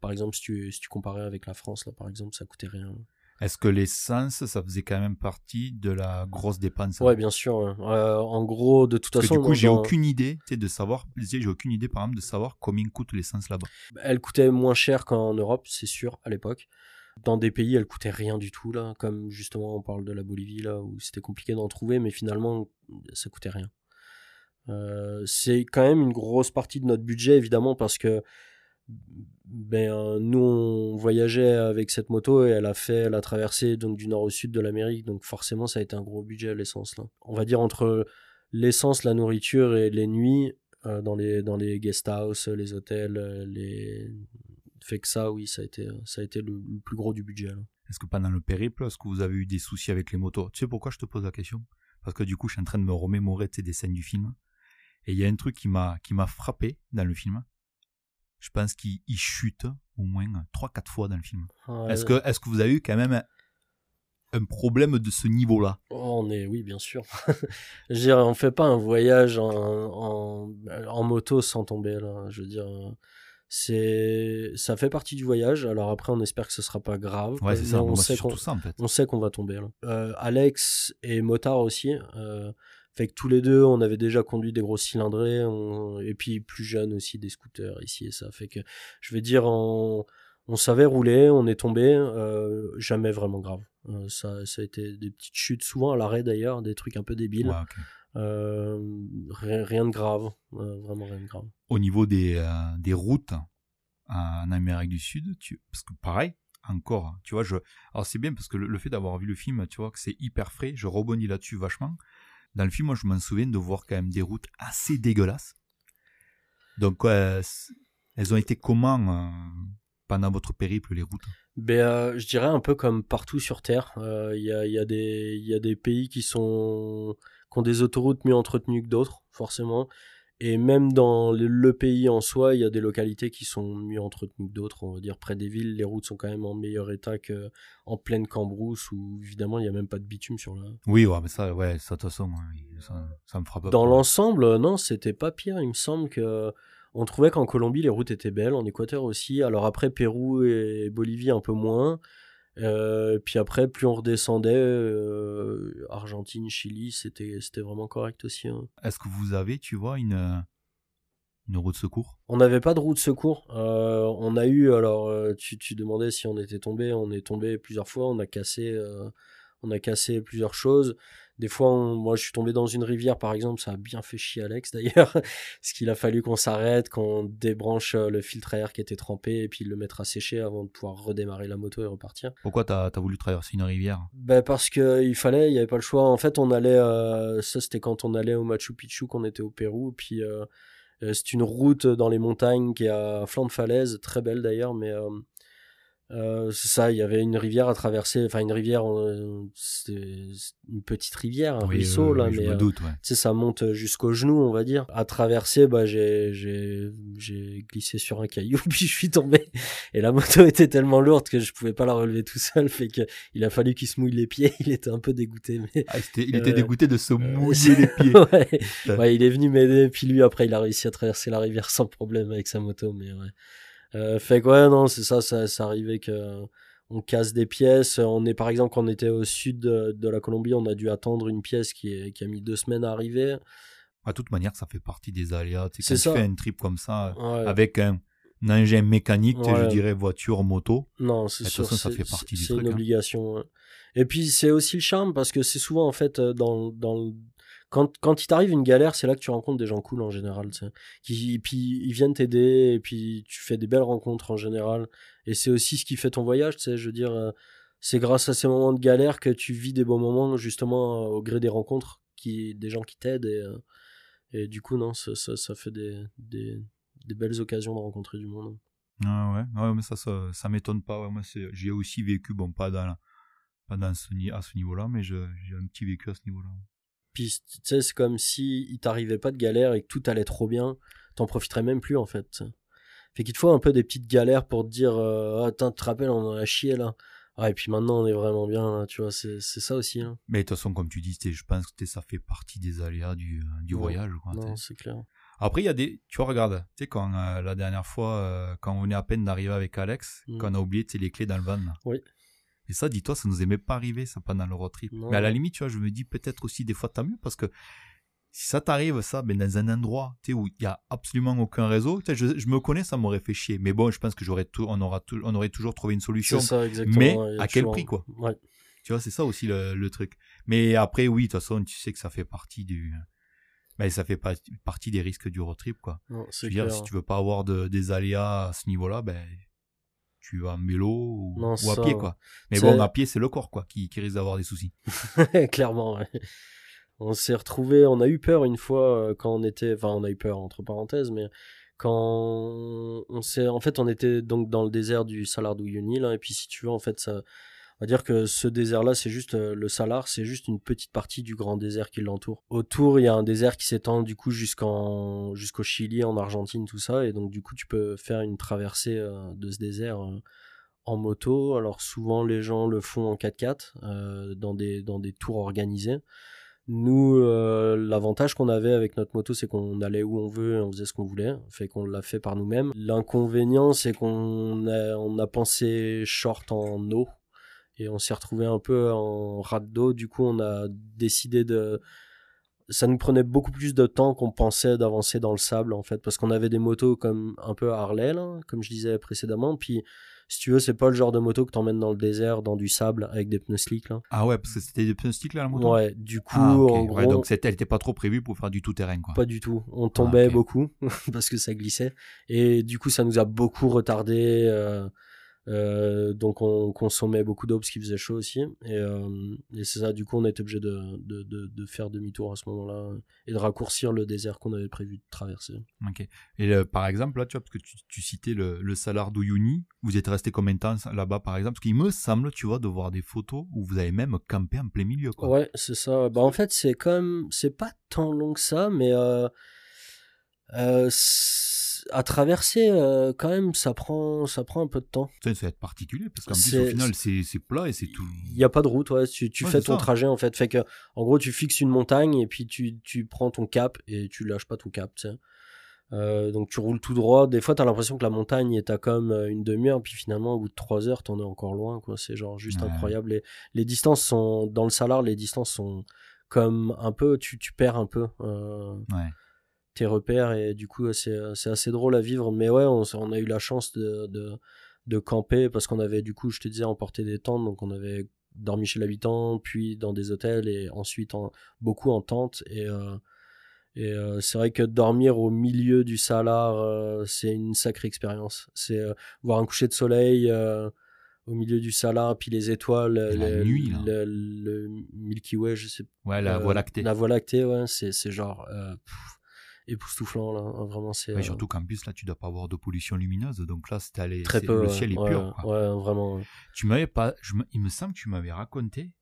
par exemple, si tu, si tu comparais avec la France, là, par exemple, ça coûtait rien. Est-ce que l'essence, ça faisait quand même partie de la grosse dépense? Ouais, bien sûr. Euh, en gros, de toute façon. du coup, j'ai aucune idée de savoir, j'ai aucune idée par exemple de savoir combien coûte l'essence là-bas. Elle coûtait moins cher qu'en Europe, c'est sûr, à l'époque. Dans des pays, elle coûtait rien du tout, là. Comme justement, on parle de la Bolivie, là, où c'était compliqué d'en trouver, mais finalement, ça coûtait rien. Euh, c'est quand même une grosse partie de notre budget, évidemment, parce que ben nous on voyageait avec cette moto et elle a fait la traversée donc du nord au sud de l'Amérique. Donc forcément ça a été un gros budget l'essence on va dire entre l'essence la nourriture et les nuits euh, dans les dans les guest house les hôtels euh, les fait que ça oui ça a été ça a été le, plus gros du budget est-ce que pendant le périple est-ce que vous avez eu des soucis avec les motos? Tu sais pourquoi je te pose la question? Parce que du coup je suis en train de me remémorer des scènes du film et il y a un truc qui m'a qui m'a frappé dans le film je pense qu'il chute au moins 3-4 fois dans le film. Est-ce que, est que vous avez eu quand même un, problème de ce niveau-là? Oh, On est, oui, bien sûr. je veux dire, on fait pas un voyage en, en, moto sans tomber là. Je veux dire, c'est, ça fait partie du voyage. Alors après, on espère que ce sera pas grave. Ouais, c'est ça. On, sait qu'on, en fait. va tomber. Là. Euh, Alex et Motard aussi. Euh, fait que tous les deux, on avait déjà conduit des gros cylindrés, et puis plus jeunes aussi des scooters ici et ça. Fait que je vais dire, on, on savait rouler, on est tombé, euh, jamais vraiment grave. Euh, ça, ça a été des petites chutes, souvent à l'arrêt d'ailleurs, des trucs un peu débiles. euh, rien, rien, de grave, vraiment rien de grave. Au niveau des, des routes en Amérique du Sud, tu, parce que pareil, encore, tu vois, je, alors c'est bien parce que le, le fait d'avoir vu le film, tu vois, que c'est hyper frais, je rebondis là-dessus vachement. Dans le film, moi, je m'en souviens de voir quand même des routes assez dégueulasses. Donc, elles ont été comment euh, pendant votre périple, les routes? Ben, euh, Je dirais un peu comme partout sur Terre. Euh, il y, a, y, a y, a, des pays qui, sont, qui ont des autoroutes mieux entretenues que d'autres, forcément. Et même dans le, pays en soi, il y a des localités qui sont mieux entretenues que d'autres. On va dire près des villes, les routes sont quand même en meilleur état qu'en pleine cambrousse où évidemment il n'y a même pas de bitume sur la. Oui, ouais, mais ça, ouais, ça de toute façon, ça, ça me frappe. Dans l'ensemble, non, c'était pas pire. Il me semble que on trouvait qu'en Colombie les routes étaient belles, en Équateur aussi. Alors après Pérou et Bolivie un peu moins. Euh, puis après, plus on redescendait, euh, Argentine, Chili, c'était vraiment correct aussi. Hein. Est-ce que vous avez, tu vois, une une roue de secours? On n'avait pas de roue de secours. Euh, on a eu, alors, tu, tu demandais si on était tombé. On est tombé plusieurs fois. On a cassé, on a cassé plusieurs choses. Des fois, moi, je suis tombé dans une rivière, par exemple, ça a bien fait chier Alex d'ailleurs, parce qu'il a fallu qu'on s'arrête, qu'on débranche euh, le filtre à air qui était trempé et puis le mettre à sécher avant de pouvoir redémarrer la moto et repartir. Pourquoi t'as as voulu traverser une rivière? Ben parce que il fallait, il y avait pas le choix. En fait, on allait, euh, ça c'était quand on allait au Machu Picchu, qu'on était au Pérou, puis euh, c'est une route dans les montagnes qui est à flanc de falaise, très belle d'ailleurs, mais Euh, c'est ça, il y avait une rivière à traverser, enfin une rivière, euh, c'est une petite rivière, un Oui, ruisseau euh, là, mais euh, doute, ouais. ça monte jusqu'au genou, on va dire. À traverser, bah, j'ai, j'ai, j'ai glissé sur un caillou, puis je suis tombé. Et la moto était tellement lourde que je pouvais pas la relever tout seul, fait que il a fallu qu'il se mouille les pieds. Il était un peu dégoûté, mais Ah, il Euh, était dégoûté de se euh, mouiller les pieds. Ouais, il est venu m'aider, puis lui, après, il a réussi à traverser la rivière sans problème avec sa moto, mais ouais. Euh, fait que ouais, non, c'est ça, ça, ça arrivait que on casse des pièces. On est, par exemple, quand on était au sud de, de la Colombie, on a dû attendre une pièce qui, est, qui a mis deux semaines à arriver. À toute manière, ça fait partie des aléas. Tu sais, C'est quand ça. tu fais un trip comme ça, Ouais. avec un, un engin mécanique, je dirais voiture, moto. Non, c'est toute sûr, façon, ça c'est- fait partie du c'est truc, une hein. obligation. Et puis c'est aussi le charme parce que c'est souvent en fait euh, dans dans quand quand il t'arrive une galère, c'est là que tu rencontres des gens cool en général, tu sais. Qui puis ils viennent t'aider et puis tu fais des belles rencontres en général. Et c'est aussi ce qui fait ton voyage, tu sais. Je veux dire, euh, c'est grâce à ces moments de galère que tu vis des beaux moments justement euh, au gré des rencontres qui des gens qui t'aident et euh, du coup non, ça ça, fait des, des belles occasions de rencontrer du monde. Ah ouais, ouais, mais ça, ça, ça m'étonne pas. Ouais, moi, j'ai aussi vécu, bon, pas dans, pas dans ce, à ce niveau-là, mais j'ai un petit vécu à ce niveau-là. Puis, tu sais, c'est comme si il t'arrivait pas de galère et que tout allait trop bien, t'en profiterais même plus, en fait. Fait qu'il te faut un peu des petites galères pour te dire, euh, ah, tu te rappelles, on en a chié, là. Ah, et puis maintenant, on est vraiment bien, là, tu vois, c'est c'est ça aussi, hein. Mais de toute façon, comme tu dis, je pense que ça fait partie des aléas du, du Ouais. voyage. Quoi, Non, c'est clair. Après, il y a des. Tu vois, regarde, tu sais, quand euh, la dernière fois, euh, quand on est à peine d'arriver avec Alex, Mm. quand on a oublié les clés dans le van. là. Oui. Et ça, dis-toi, ça nous est même pas arrivé, ça, pendant le road trip. Non. Mais à la limite, tu vois, je me dis peut-être aussi des fois, tant mieux, parce que si ça t'arrive, ça, ben, dans un endroit tu sais, où il y a absolument aucun réseau, tu sais, je, je me connais, ça m'aurait fait chier. Mais bon, je pense que j'aurais tout, on, aura tout- on aurait toujours trouvé une solution. C'est ça, exactement. mais ouais, à quel toujours- prix, quoi? Ouais. Tu vois, c'est ça aussi le, le truc. Mais après, oui, de toute façon, tu sais que ça fait partie du. Ben, ça fait pas, partie des risques du road trip, quoi. Non, Je veux dire, si tu veux pas avoir de, des aléas à ce niveau-là, ben, tu vas en vélo ou, Non, ou à ça, pied, quoi. Mais bon, à pied, c'est le corps, quoi, qui, qui risque d'avoir des soucis. Clairement, ouais. On s'est retrouvé, on a eu peur une fois euh, quand on était, enfin on a eu peur entre parenthèses, mais quand on s'est, en fait on était donc dans le désert du Salar d'Uyuni là, et puis si tu veux en fait ça, on va dire que ce désert là c'est juste euh, le Salar, c'est juste une petite partie du grand désert qui l'entoure. Autour il y a un désert qui s'étend du coup jusqu'en jusqu'au Chili, en Argentine, tout ça, et donc du coup tu peux faire une traversée euh, de ce désert. euh, en moto. Alors souvent les gens le font en 4x4 euh, dans des dans des tours organisés. Nous, l'avantage qu'on avait avec notre moto, c'est qu'on allait où on veut et on faisait ce qu'on voulait, fait qu'on l'a fait par nous-mêmes. L'inconvénient, c'est qu'on a, on a pensé short en eau et on s'est retrouvé un peu en rade d'eau. Du coup, on a décidé de ça nous prenait beaucoup plus de temps qu'on pensait d'avancer dans le sable en fait. Parce qu'on avait des motos comme un peu Harley là, comme je disais précédemment. Puis si tu veux c'est pas le genre de moto que t'emmènes dans le désert dans du sable avec des pneus slick là. Ah ouais, parce que c'était des pneus sticks, là, la moto? Ouais du coup Ah, en Ouais, gros donc elle était pas trop prévue pour faire du tout-terrain, quoi. pas du tout. On tombait Ah, beaucoup parce que ça glissait. Et du coup ça nous a beaucoup retardé euh, euh, donc on consommait beaucoup d'eau parce qu'il faisait chaud aussi et, euh, et c'est ça du coup on était obligé de, de, de, de faire demi-tour à ce moment-là et de raccourcir le désert qu'on avait prévu de traverser Ok. Et euh, par exemple, là, tu vois, parce que tu, tu citais le, le Salar d'Uyuni, vous êtes resté combien de temps là-bas, par exemple? Parce qu'il me semble, tu vois, de voir des photos où vous avez même campé en plein milieu, quoi. Ouais, c'est ça. Bah, en fait, c'est quand même, c'est pas tant long que ça, mais euh, à traverser, euh, quand même, ça prend, ça prend un peu de temps. Ça, ça va être particulier, parce qu'en plus, au final, c'est, plat et c'est tout. Il n'y a pas de route, ouais. Tu, tu Ouais, fais ton ça. trajet, en fait. Fait que, en gros, tu fixes une montagne et puis tu, tu prends ton cap et tu lâches pas ton cap, tu sais. Euh, donc tu roules tout droit. Des fois, t'as l'impression que la montagne est à comme une demi-heure, puis finalement, au bout de trois heures, t'en es encore loin, quoi. C'est genre juste Ouais. incroyable. Les, les distances sont, dans le Salar, les distances sont comme un peu, tu, tu perds un peu. Euh, Ouais. Tes repères et du coup c'est c'est assez drôle à vivre mais ouais on, a eu la chance de, de, de camper parce qu'on avait du coup je te disais emporté des tentes donc on avait dormi chez l'habitant puis dans des hôtels et ensuite en, beaucoup en tente et euh, et euh, c'est vrai que dormir au milieu du Salar euh, c'est une sacrée expérience c'est euh, voir un coucher de soleil euh, au milieu du Salar puis les étoiles la nuit, le, le Milky Way je sais Ouais, la euh, Voie lactée. La Voie lactée, ouais, c'est, c'est genre. euh, pff. Époustouflant là. Hein, vraiment, c'est. Ouais, surtout qu'en plus là, tu dois pas avoir de pollution lumineuse, donc là, c'est allé. Très peu. Le ouais, ciel est ouais, pur. quoi. Ouais, vraiment. ouais. Tu m'avais pas. je il me semble que tu m'avais raconté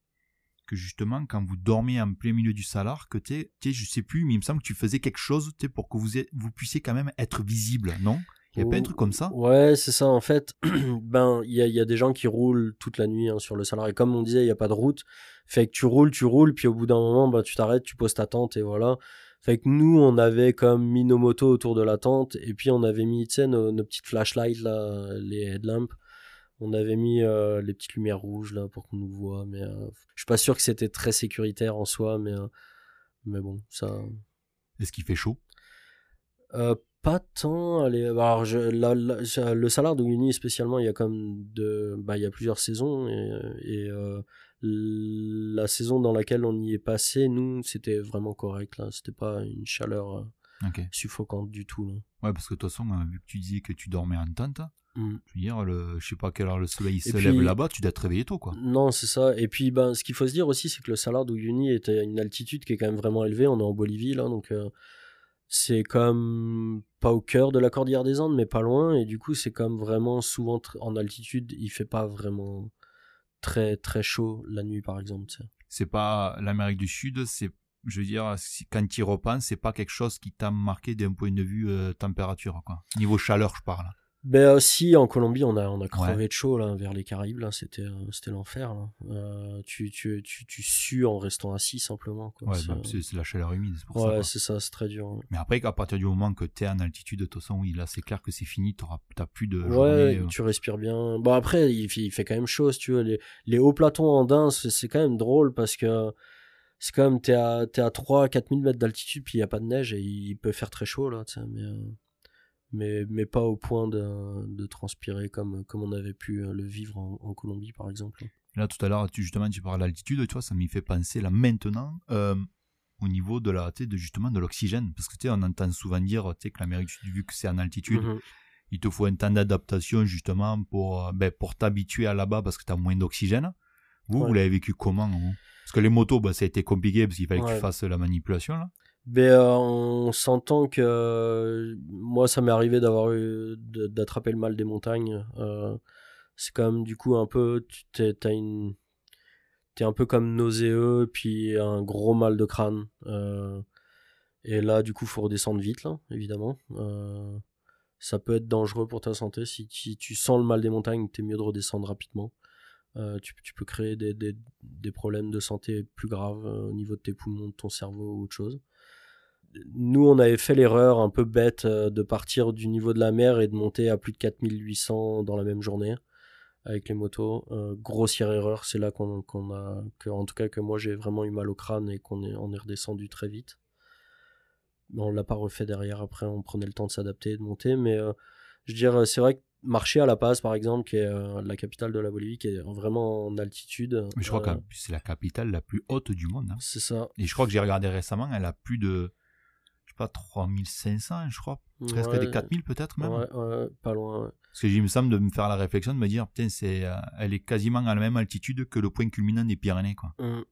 que justement, quand vous dormiez en plein milieu du salar, que tu sais, je sais plus, mais il me semble que tu faisais quelque chose, pour que vous, ait- vous puissiez quand même être visible, non? Il y a pas un truc comme ça? Ouais, c'est ça. En fait, ben, il y a, il y a des gens qui roulent toute la nuit hein, sur le salar. Et comme on disait, il n'y a pas de route. Fait que tu roules, tu roules, puis au bout d'un moment, ben, tu t'arrêtes, tu poses ta tente et voilà. Fait que nous, on avait comme mis nos motos autour de la tente et puis on avait mis, tu sais, nos, nos petites flashlights, là, les headlamps. On avait mis euh, les petites lumières rouges, là, pour qu'on nous voit. Mais euh, je suis pas sûr que c'était très sécuritaire en soi, mais, euh, mais bon, ça. Est-ce qu'il fait chaud? Euh, pas tant. Allez, alors je, la- la- je- le salaire de Uni spécialement, il y a comme de, bah, il y a plusieurs saisons et, et, la saison dans laquelle on y est passé, nous, c'était vraiment correct là. C'était pas une chaleur euh, suffocante du tout. Là. Ouais, parce que de toute façon, euh, vu que tu disais que tu dormais en tente, Mm. je veux dire, le, je sais pas à quelle heure le soleil se puis- lève là-bas, tu dois te réveiller tôt, quoi. Non, c'est ça. Et puis, ben, ce qu'il faut se dire aussi, c'est que le Salar d'Uyuni est à une altitude qui est quand même vraiment élevée. On est en Bolivie, là, donc euh, c'est comme pas au cœur de la cordillère des Andes, mais pas loin. Et du coup, c'est comme vraiment souvent en altitude, il fait pas vraiment très très chaud la nuit, par exemple. C'est pas l'Amérique du Sud, c'est, je veux dire, quand tu y c'est pas quelque chose qui t'a marqué d'un point de vue euh, température, quoi. Niveau chaleur, je parle. Ben aussi en Colombie, on a on a crevé de chaud là vers les Caraïbes là, c'était euh, c'était l'enfer. Euh, tu, tu tu tu sues en restant assis simplement quoi. Ouais, C'est- bah, c'est c'est la chaleur humide, c'est pour ça. ouais, c'est ça, c'est très dur. Mais après, à partir du moment que t'es en altitude, de toute façon, oui, là, c'est clair que c'est fini, t'auras- t'as plus de Ouais, journée. euh, tu respires bien. Bon, après, il fait, il fait quand même chaud, si tu veux. Les, les hauts platons andins, c'est c'est quand même drôle parce que c'est quand même, t'es à, t'es à 3 4 000 mètres d'altitude, puis il n'y a pas de neige et il peut faire très chaud, là, tu mais, euh, mais, mais pas au point de, de transpirer comme, comme on avait pu euh, le vivre en, en Colombie, par exemple. Là, tout à l'heure, tu, justement, tu parles d'altitude, tu vois, ça m'y fait penser, là, maintenant, euh, au niveau de la, de, justement, de l'oxygène. Parce que, tu sais, on entend souvent dire, tu sais, que l'Amérique du Sud, vu que c'est en altitude, Mhm. il te faut un temps d'adaptation, justement, pour, euh, ben, pour t'habituer à là-bas parce que tu as moins d'oxygène. Vous, Ouais. vous l'avez vécu comment, vous? Parce que les motos, bah, ça a été compliqué parce qu'il fallait que tu fasses la manipulation, là. Ben, euh, on s'entend que euh, moi, ça m'est arrivé d'avoir eu d'attraper le mal des montagnes. Euh, c'est quand même du coup un peu, tu t'es, t'as une, t'es un peu comme nauséeux, puis un gros mal de crâne. Euh, et là, du coup, faut redescendre vite, évidemment. Euh, ça peut être dangereux pour ta santé si, tu- sens le mal des montagnes, t'es mieux de redescendre rapidement. Euh, tu, peux créer des, des, des problèmes de santé plus graves euh, au niveau de tes poumons, de ton cerveau ou autre chose nous, on avait fait l'erreur un peu bête euh, de partir du niveau de la mer et de monter à plus de 4800 dans la même journée avec les motos. Euh, grossière erreur, c'est là qu'on a, que, en tout cas que moi j'ai vraiment eu mal au crâne et qu'on est, on est redescendu très vite. Mais on l'a pas refait derrière. Après, on prenait le temps de s'adapter et de monter. Mais euh, je veux dire, c'est vrai que marcher à La Paz, par exemple, qui est euh, la capitale de la Bolivie, qui est vraiment en altitude. Mais je crois que c'est la capitale la plus haute du monde. hein. c'est ça. Et je crois que j'ai regardé récemment, elle a plus de, pas, 3500, je crois. Presque Ouais, des 4000 peut-être même. Ouais, ouais, pas loin. ouais. Parce que il me semble de me faire la réflexion de me dire, putain, c'est, euh, elle est quasiment à la même altitude que le point culminant des Pyrénées, quoi. Mm.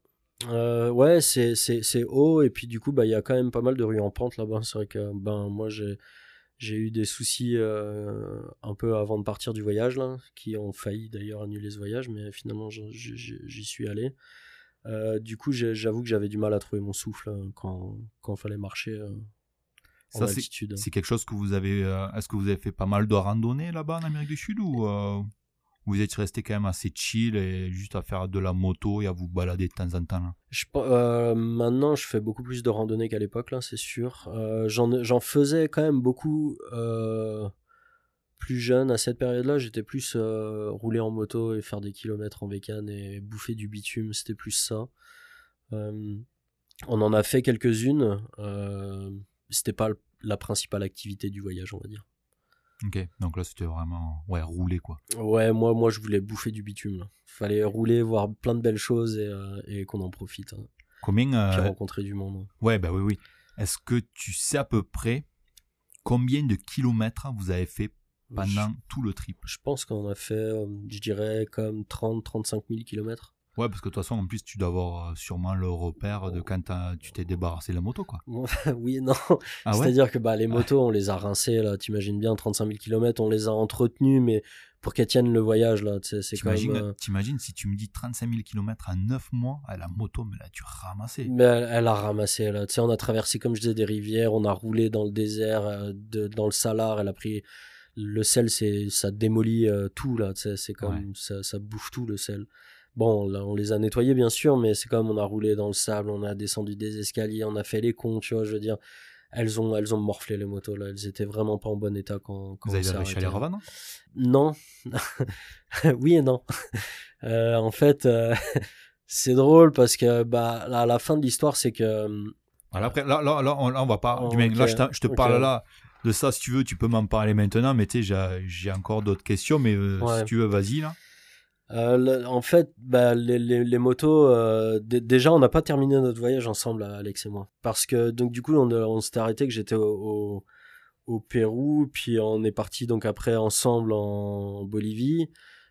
Euh, ouais, c'est c'est c'est haut et puis du coup bah il y a quand même pas mal de rues en pente là-bas. C'est vrai que ben moi j'ai j'ai eu des soucis euh, un peu avant de partir du voyage là, qui ont failli d'ailleurs annuler ce voyage, mais finalement j'y suis allé. Euh, du coup j'avoue que j'avais du mal à trouver mon souffle euh, quand quand fallait marcher Ça, c'est, quelque chose que vous avez, euh, est-ce que vous avez fait pas mal de randonnées là-bas en Amérique du Sud ou euh, vous êtes resté quand même assez chill et juste à faire de la moto et à vous balader de temps en temps là? Je, pe- euh, maintenant, je fais beaucoup plus de randonnées qu'à l'époque, là, c'est sûr. J'en, faisais quand même beaucoup plus jeune. À cette période-là, j'étais plus rouler en moto et faire des kilomètres en bécane et bouffer du bitume, c'était plus ça. On en a fait quelques-unes. C'était pas la principale activité du voyage, on va dire. Ok, donc là c'était vraiment, ouais, rouler quoi. Ouais, moi, moi, je voulais bouffer du bitume. Là. Fallait rouler, voir plein de belles choses et, euh, et qu'on en profite. hein. Combien, Puis euh, rencontrer du monde. ouais, bah oui, oui. Est-ce que tu sais à peu près combien de kilomètres vous avez fait pendant tout le trip? Je pense qu'on a fait, euh, je dirais, comme 30-35 000 kilomètres. Ouais, parce que de toute façon, en plus, tu dois avoir euh, sûrement le repère de quand tu t'es débarrassé de la moto, quoi. oui et non. Ah ouais? C'est-à-dire que bah, les motos, on les a rincées, là, t'imagines bien, 35 000 km, on les a entretenues, mais pour qu'elles tiennent le voyage, là, c'est quand même... T'imagines euh, t'imagines si tu me dis 35 000 km à 9 mois, à la moto, mais là, tu ramassé. Mais elle, elle a ramassé, là. Tu sais, on a traversé, comme je disais, des rivières, on a roulé dans le désert, euh, de, dans le salar, elle a pris... Le sel, c'est, ça démolit euh, tout, là, tu sais, c'est comme... Ouais. Ça, ça bouffe tout, le sel. Bon, là, on les a nettoyés, bien sûr, mais c'est comme on a roulé dans le sable, on a descendu des escaliers, on a fait les cons, tu vois, je veux dire... Elles ont, elles ont morflé, les motos, là. Elles étaient vraiment pas en bon état quand, quand Vous on avez réussi à les revendre Non. oui et non. Euh, en fait, euh, c'est drôle parce que bah, là, à la fin de l'histoire, c'est que. euh, Voilà, après, là, là, là, on, là, on va pas. Oh, du moins, là, je, te parle là de ça, si tu veux, tu peux m'en parler maintenant, mais tu sais, j'ai- j'ai encore d'autres questions, mais euh, Ouais. si tu veux, vas-y, là. Euh, en fait, bah, les, les, motos, euh, dé- déjà, on n'a pas terminé notre voyage ensemble, Alex et moi. Parce que, donc, du coup, on, on s'était arrêté que j'étais au, au, au Pérou, puis on est parti donc après ensemble en Bolivie.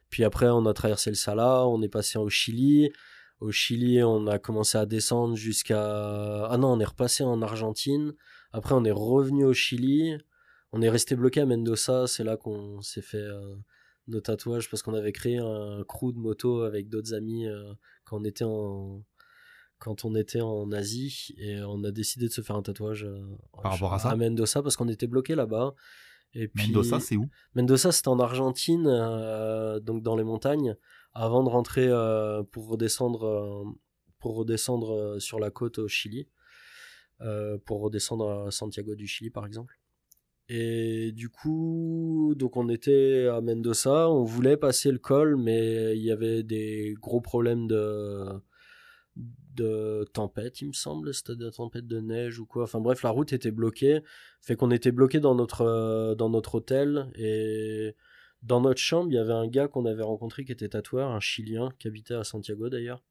Puis après, on a traversé le Sala, on est passé au Chili. Au Chili, on a commencé à descendre jusqu'à. Ah non, on est repassé en Argentine. Après, on est revenu au Chili. On est resté bloqué à Mendoza. C'est là qu'on s'est fait euh, nos tatouages parce qu'on avait créé un crew de moto avec d'autres amis euh, quand on était en quand on était en Asie et on a décidé de se faire un tatouage euh, Par rapport à ça Mendoza parce qu'on était bloqué là-bas. Et puis Mendoza, c'est où? Mendoza, c'était en Argentine, euh, donc dans les montagnes, avant de rentrer pour redescendre, pour redescendre sur la côte au Chili, pour redescendre à Santiago du Chili par exemple. Et du coup, donc on était à Mendoza, on voulait passer le col, mais il y avait des gros problèmes de de tempête, il me semble, c'était de tempête de neige ou quoi. Enfin bref, la route était bloquée, fait qu'on était bloqué dans notre euh, dans notre hôtel et dans notre chambre, il y avait un gars qu'on avait rencontré qui était tatoueur, un Chilien qui habitait à Santiago d'ailleurs.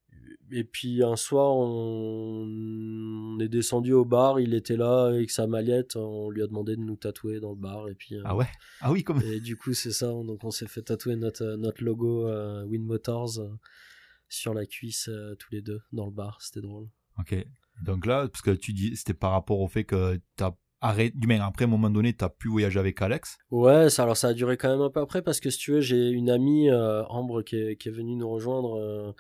Et puis un soir, on... on est descendu au bar, il était là avec sa mallette, on lui a demandé de nous tatouer dans le bar et puis euh, Ah ouais? Ah oui, comme. et du coup, c'est ça. Donc, on s'est fait tatouer notre, euh, notre logo euh, Win Motors euh, sur la cuisse euh, tous les deux dans le bar. C'était drôle. Ok. Donc là, parce que tu dis, c'était par rapport au fait que t'as arrêté, du moins, après, à un moment donné, t'as pu voyager avec Alex? Ouais, ça, alors ça a duré quand même un peu après parce que si tu veux, j'ai une amie, euh, Ambre, qui est, qui est venue nous rejoindre euh,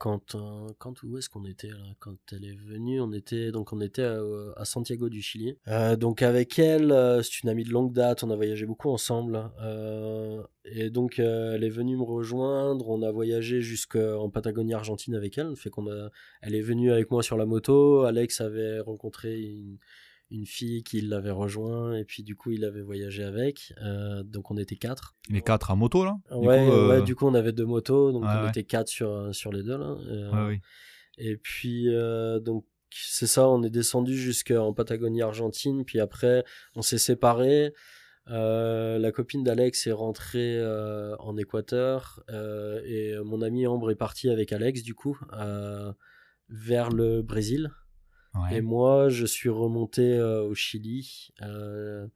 quand, euh, quand où est-ce qu'on était là Quand elle est venue, on était donc on était à, à Santiago du Chili. Euh, donc avec elle, euh, c'est une amie de longue date, on a voyagé beaucoup ensemble. Euh, et donc euh, elle est venue me rejoindre, on a voyagé jusqu'en Patagonie Argentine avec elle, fait elle est venue avec moi sur la moto. Alex avait rencontré une une fille qui l'avait rejoint et puis du coup il avait voyagé avec euh, donc on était quatre. Les quatre à moto, là? Du ouais coup, euh, ouais du coup on avait deux motos donc on ouais. était quatre sur sur les deux là Euh, oui. et puis euh, donc c'est ça on est descendu jusqu'en Patagonie Argentine puis après on s'est séparés. Euh, la copine d'Alex est rentrée euh, en Équateur euh, et mon ami Ambre est parti avec Alex du coup euh, vers le Brésil Ouais. et moi, je suis remonté euh, au Chili. euh,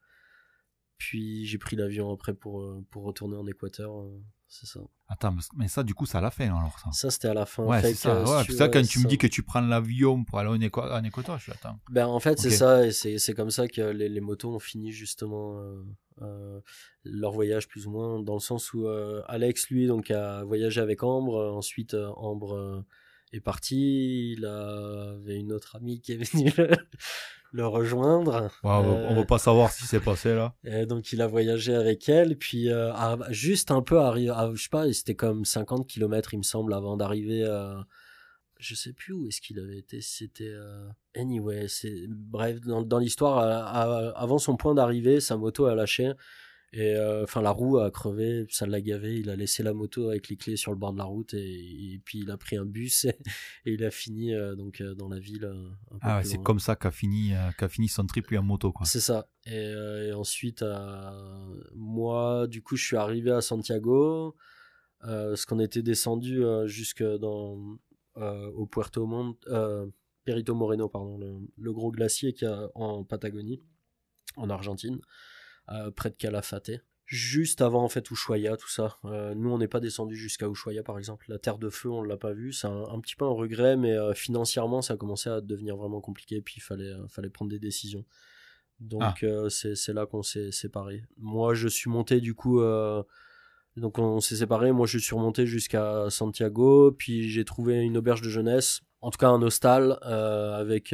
puis j'ai pris l'avion après pour, euh, pour retourner en Équateur. euh, c'est ça. Attends, mais- ça, du coup, ça l'a fait, alors, ça. Ça, c'était à la fin. Ouais, c'est ça. si Ouais, tu ça, quand tu me dis que tu prends l'avion pour aller en, Équa- en Équateur, je suis attends. Ben, en fait, c'est ça. Et c'est comme ça que les, les motos ont fini justement leur voyage, plus ou moins. Dans le sens où Alex, lui, donc, a voyagé avec Ambre. ensuite, Ambre est parti. Il avait une autre amie qui est venue le, le rejoindre. Ouais, on, va, Euh, on va pas savoir ce qui s'est passé, là. Et donc il a voyagé avec elle, puis euh, à- juste un peu arrivé, à- je sais pas, c'était comme 50 km il me semble avant d'arriver à... Je sais plus où est-ce qu'il avait été, c'était... euh, Anyway, c'est... Bref, dans, dans l'histoire, à- à- avant son point d'arrivée, sa moto a lâché, et euh, enfin la roue a crevé, ça l'a gavé, il a laissé la moto avec les clés sur le bord de la route, et, et puis il a pris un bus, et, et il a fini euh, donc euh, dans la ville. Ah c'est comme ça qu'a fini, qu'a fini son trip, lui, en moto. C'est ça. Et, et ensuite, moi, du coup, je suis arrivé à Santiago, euh, parce qu'on était descendu jusque dans euh, au Puerto Mont, euh, Perito Moreno, pardon, le, le gros glacier qu'il y a en Patagonie, en Argentine, près de Calafate. juste avant en fait Ushuaia, tout ça. Euh, nous, on n'est pas descendu jusqu'à Ushuaia, par exemple. La Terre de Feu, on l'a pas vu. C'est un, petit peu un regret, mais euh, financièrement, ça a commencé à devenir vraiment compliqué. Puis il fallait, euh, fallait prendre des décisions. Donc ah. c'est là qu'on s'est séparés. Moi, je suis monté du coup. donc on s'est séparés. Moi, je suis remonté jusqu'à Santiago. Puis j'ai trouvé une auberge de jeunesse, en tout cas un hostal avec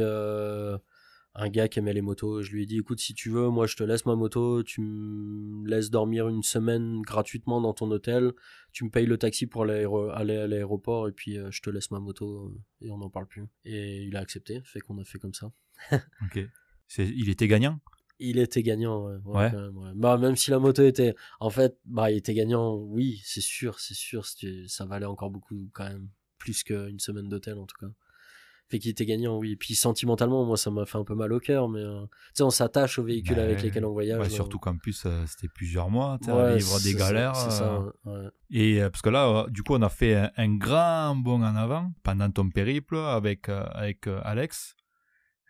un gars qui aimait les motos. Je lui ai dit, écoute, si tu veux, moi je te laisse ma moto, tu me laisses dormir une semaine gratuitement dans ton hôtel, tu me payes le taxi pour aller à l'aéroport et puis euh, je te laisse ma moto euh, et on n'en parle plus. Et il a accepté, fait qu'on a fait comme ça. ok. Il était gagnant? Il était gagnant, ouais. Même, bah, même si la moto était, en fait, bah, il était gagnant, oui, c'est sûr, c'est sûr, ça valait encore beaucoup quand même, plus qu'une semaine d'hôtel en tout cas fait qu'il était gagnant, oui. Et puis sentimentalement, moi, ça m'a fait un peu mal au cœur, mais euh, tu sais, on s'attache aux véhicules avec lesquels on voyage. Ouais, surtout qu'en plus, euh, c'était plusieurs mois, tu sais, vivre des galères. C'est ça, euh. Et parce que là, du coup, on a fait un, grand bond en avant pendant ton périple avec, avec Alex.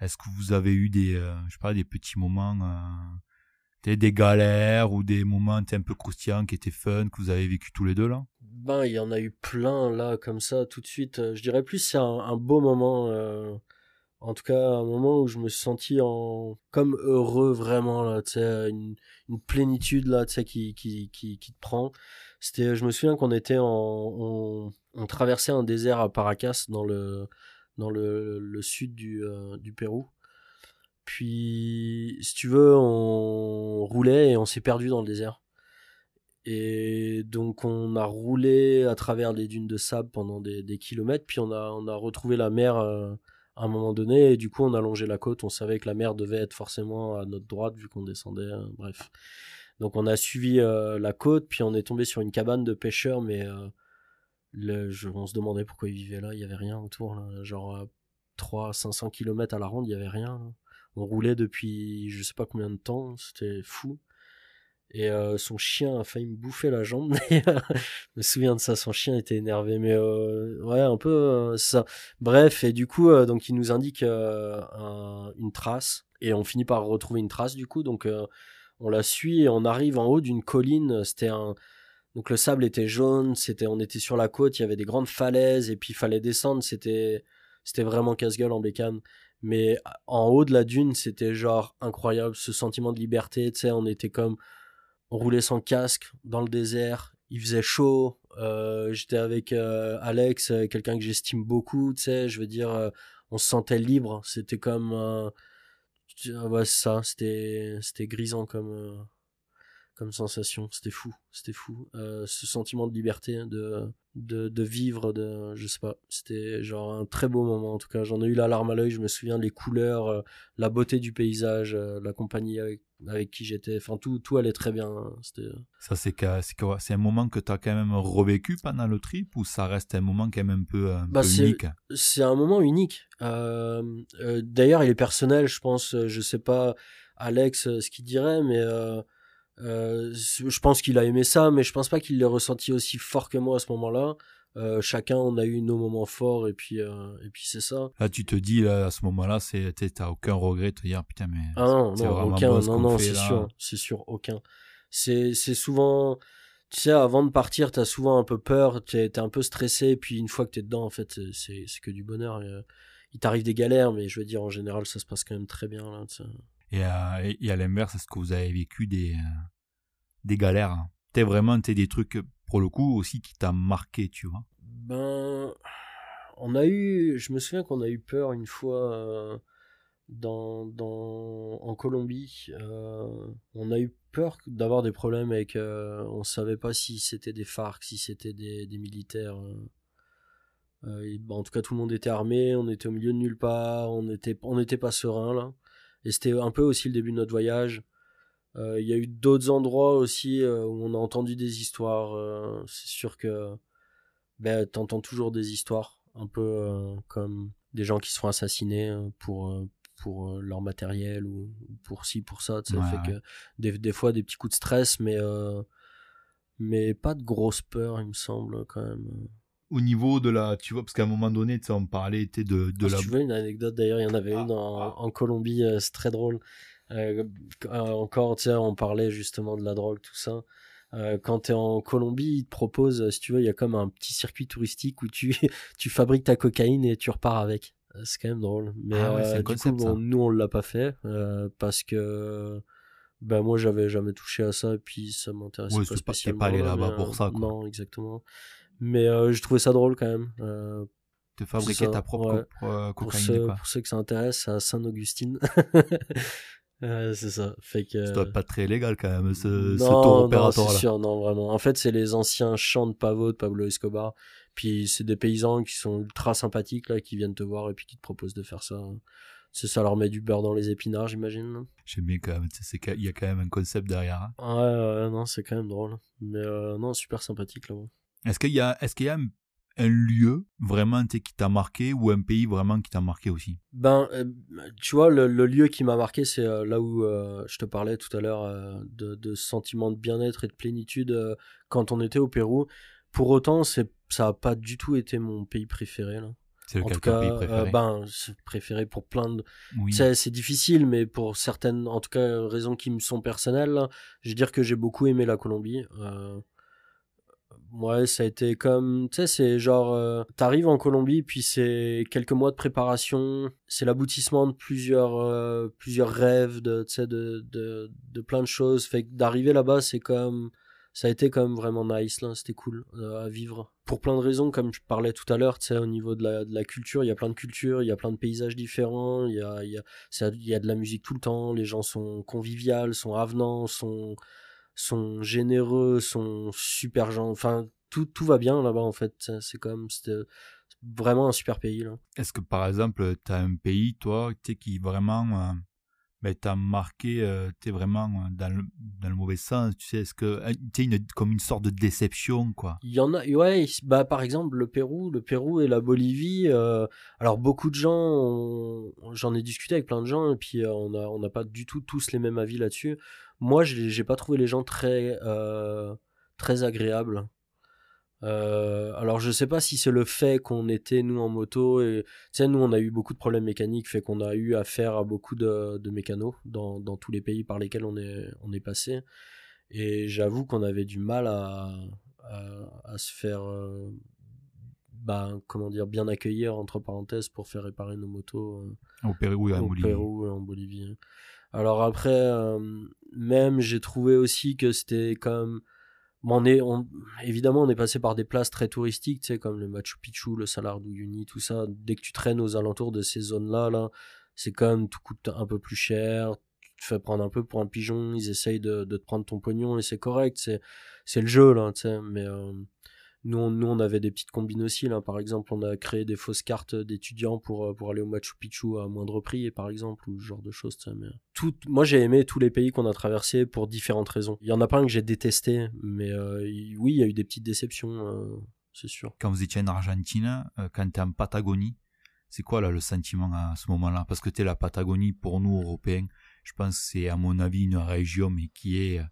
Est-ce que vous avez eu des, je sais pas, des petits moments des galères ou des moments un peu croustillants qui étaient fun, que vous avez vécu tous les deux là? Ben, il y en a eu plein là, comme ça, tout de suite. Euh, je dirais plus c'est un, beau moment. Euh, en tout cas, un moment où je me suis senti en... comme heureux vraiment, là, tu une, plénitude là, tu qui, qui, qui, qui, te prend. C'était, je me souviens qu'on était en. On, traversait un désert à Paracas dans le, dans le, le sud du, euh, du Pérou. Puis, si tu veux, on roulait et on s'est perdu dans le désert. Et donc, on a roulé à travers les dunes de sable pendant des, kilomètres. Puis, on a, retrouvé la mer euh, à un moment donné. Et du coup, on a longé la côte. On savait que la mer devait être forcément à notre droite vu qu'on descendait. Euh, bref. Donc, on a suivi euh, la côte. Puis, on est tombé sur une cabane de pêcheurs. Mais je, on se demandait pourquoi ils vivaient là. Il n'y avait rien autour. Là. Genre, 300-500 km à la ronde, il n'y avait rien on roulait depuis je sais pas combien de temps, c'était fou. Et euh, son chien a failli me bouffer la jambe. je me souviens de ça, son chien était énervé, mais euh, ouais, un peu euh, ça. Bref, et du coup, donc il nous indique une trace, et on finit par retrouver une trace du coup. Donc on la suit et on arrive en haut d'une colline. C'était un, donc le sable était jaune, c'était, on était sur la côte, il y avait des grandes falaises et puis il fallait descendre. C'était, c'était vraiment casse-gueule en bécane. Mais en haut de la dune, c'était genre incroyable, ce sentiment de liberté, tu sais, on était comme, on roulait sans casque dans le désert, il faisait chaud, euh, j'étais avec euh, Alex, euh, quelqu'un que j'estime beaucoup, tu sais, je veux dire, on se sentait libre, c'était comme, ouais, ça, c'était, c'était grisant comme, comme sensation. C'était fou, c'était fou. Euh, ce sentiment de liberté, de, de, de, vivre, de, je sais pas. C'était genre un très beau moment. En tout cas, j'en ai eu la larme à l'œil. Je me souviens les couleurs, euh, la beauté du paysage, euh, la compagnie avec, avec qui j'étais. Enfin, tout, tout allait très bien. C'était. Ça, c'est c'est un moment que tu as quand même revécu pendant le trip ou ça reste un moment quand même un peu, un bah, peu unique? C'est un moment unique. D'ailleurs, il est personnel, je pense. Je sais pas, Alex, ce qu'il dirait, mais euh, je pense qu'il a aimé ça, mais je pense pas qu'il l'ait ressenti aussi fort que moi à ce moment-là. Euh, chacun on a eu nos moments forts et puis euh, et puis c'est ça. Là tu te dis là à ce moment-là c'est t'as aucun regret de te dire putain mais ah non non aucun non non c'est sûr c'est sûr aucun. C'est c'est souvent tu sais avant de partir t'as souvent un peu peur t'es es un peu stressé puis une fois que t'es dedans en fait c'est c'est que du bonheur. Il t'arrive des galères mais je veux dire en général ça se passe quand même très bien là. Et, euh, et à l'inverse, est-ce que vous avez vécu des, euh, des galères hein? T'es vraiment t'es des trucs, pour le coup, aussi qui t'a marqué, tu vois? Ben, on a eu, je me souviens qu'on a eu peur une fois euh, dans, en Colombie. On a eu peur d'avoir des problèmes avec, euh, on savait pas si c'était des FARC, si c'était des, militaires. Ben, en tout cas, tout le monde était armé, on était au milieu de nulle part, on était, on n'était pas serein là. Et c'était un peu aussi le début de notre voyage. Euh, il y a eu d'autres endroits aussi euh, où on a entendu des histoires. Euh, c'est sûr que ben, t'entends toujours des histoires, un peu comme des gens qui se font assassiner pour pour leur matériel ou pour ci pour ça. Ça fait que des, des, fois des petits coups de stress, mais mais pas de grosse peur, il me semble quand même au niveau de la, tu vois, parce qu'à un moment donné, tu sais, on parlait de, de ah, la. tu veux une anecdote d'ailleurs, il y en avait une en, ah. en Colombie, c'est très drôle. Euh, encore, tu sais, on parlait justement de la drogue, tout ça. Euh, quand tu es en Colombie, ils te proposent, si tu veux, il y a comme un petit circuit touristique où tu, tu fabriques ta cocaïne et tu repars avec. C'est quand même drôle. Mais Ah ouais, euh, du concept, coup, ça. bon, nous, on l'a pas fait euh, parce que ben moi, j'avais jamais touché à ça et puis ça m'intéressait Ouais, pas spécialement. pas allé là, là-bas pour euh, ça, quoi. Non, exactement. Mais euh, je trouvais ça drôle quand même. euh, Te fabriquer ça, ta propre ouais. co- euh, pour, cocaïne, ceux, quoi. pour ceux que ça intéresse, à Saint-Augustine. C'est ça. Fait que, Ça doit être pas très légal quand même, ce, non, ce tour non, opératoire c'est là. sûr, non, vraiment. En fait, c'est les anciens champs de pavot de Pablo Escobar. Puis c'est des paysans qui sont ultra sympathiques, là, qui viennent te voir et puis qui te proposent de faire ça. C'est ça leur met du beurre dans les épinards, j'imagine. J'aime bien quand même, qu'il y a quand même un concept derrière. hein. Ouais, ouais, non, c'est quand même drôle. Mais euh, non, super sympathique, là. Est-ce qu'il y a, est-ce qu'il y a un, un lieu vraiment qui t'a marqué ou un pays vraiment qui t'a marqué aussi? Ben, euh, tu vois, le, le lieu qui m'a marqué, c'est euh, là où euh, je te parlais tout à l'heure de, de sentiment de bien-être et de plénitude quand on était au Pérou. Pour autant, c'est, ça n'a pas du tout été mon pays préféré. Là. C'est En lequel tout cas, pays euh, préféré? ben, c'est préféré pour plein de. Oui. C'est, c'est difficile, mais pour certaines, en tout cas, raisons qui me sont personnelles, là, je veux dire que j'ai beaucoup aimé la Colombie. Euh, Ouais, ça a été comme, tu sais, c'est genre, euh, t'arrives en Colombie, puis c'est quelques mois de préparation, c'est l'aboutissement de plusieurs, euh, plusieurs rêves, de, tu sais, de, de, de plein de choses. Fait que d'arriver là-bas, c'est comme, ça a été quand même vraiment nice, là, c'était cool euh, à vivre. Pour plein de raisons, comme je parlais tout à l'heure, tu sais, au niveau de la, de la culture, il y a plein de cultures, il y a plein de paysages différents, il y a, y a, y a de la musique tout le temps, les gens sont conviviaux, sont avenants, sont sont généreux, sont super gens. Enfin, tout, tout va bien là-bas en fait. C'est comme vraiment un super pays. Est-ce que par exemple, tu as un pays, toi, qui vraiment euh, ben, t'a marqué, euh, tu sais, vraiment euh, dans le, dans le mauvais sens, tu sais, est-ce que, euh, tu une- comme une sorte de déception, quoi? Il y en a, ouais, bah par exemple le Pérou, le Pérou et la Bolivie. euh, alors beaucoup de gens, j'en ai discuté avec plein de gens et puis euh, on a on n'a pas du tout tous les mêmes avis là-dessus. Moi, j'ai pas trouvé les gens très euh, très agréables. Euh, alors je sais pas si c'est le fait qu'on était nous en moto et tu sais nous on a eu beaucoup de problèmes mécaniques fait qu'on a eu affaire à beaucoup de, de mécanos dans, dans tous les pays par lesquels on est on est passé et j'avoue qu'on avait du mal à, à, à se faire euh, bah, comment dire bien accueillir entre parenthèses pour faire réparer nos motos euh, Au Pérou et au Pérou et en Bolivie. Alors après, même j'ai trouvé aussi que c'était comme on est, on- évidemment, on est passé par des places très touristiques, tu sais, comme le Machu Picchu, le Salar d'Uyuni, tout ça. Dès que tu traînes aux alentours de ces zones-là, là, c'est comme tout coûte un peu plus cher. Tu te fais prendre un peu pour un pigeon. Ils essayent de, te prendre ton pognon et c'est correct. C'est, c'est le jeu là, tu sais. Mais nous, on, nous, on avait des petites combines aussi. Là, par exemple, on a créé des fausses cartes d'étudiants pour euh, pour aller au Machu Picchu à moindre prix, par exemple, ou ce genre de choses. Mais tout, moi, j'ai aimé tous les pays qu'on a traversés pour différentes raisons. Il y en a pas un que j'ai détesté, mais euh, oui, il y a eu des petites déceptions, euh, c'est sûr. Quand vous étiez en Argentine, quand tu es en Patagonie, c'est quoi là le sentiment à ce moment-là? Parce que tu la Patagonie, pour nous, Européens, je pense que c'est à mon avis une région mais qui est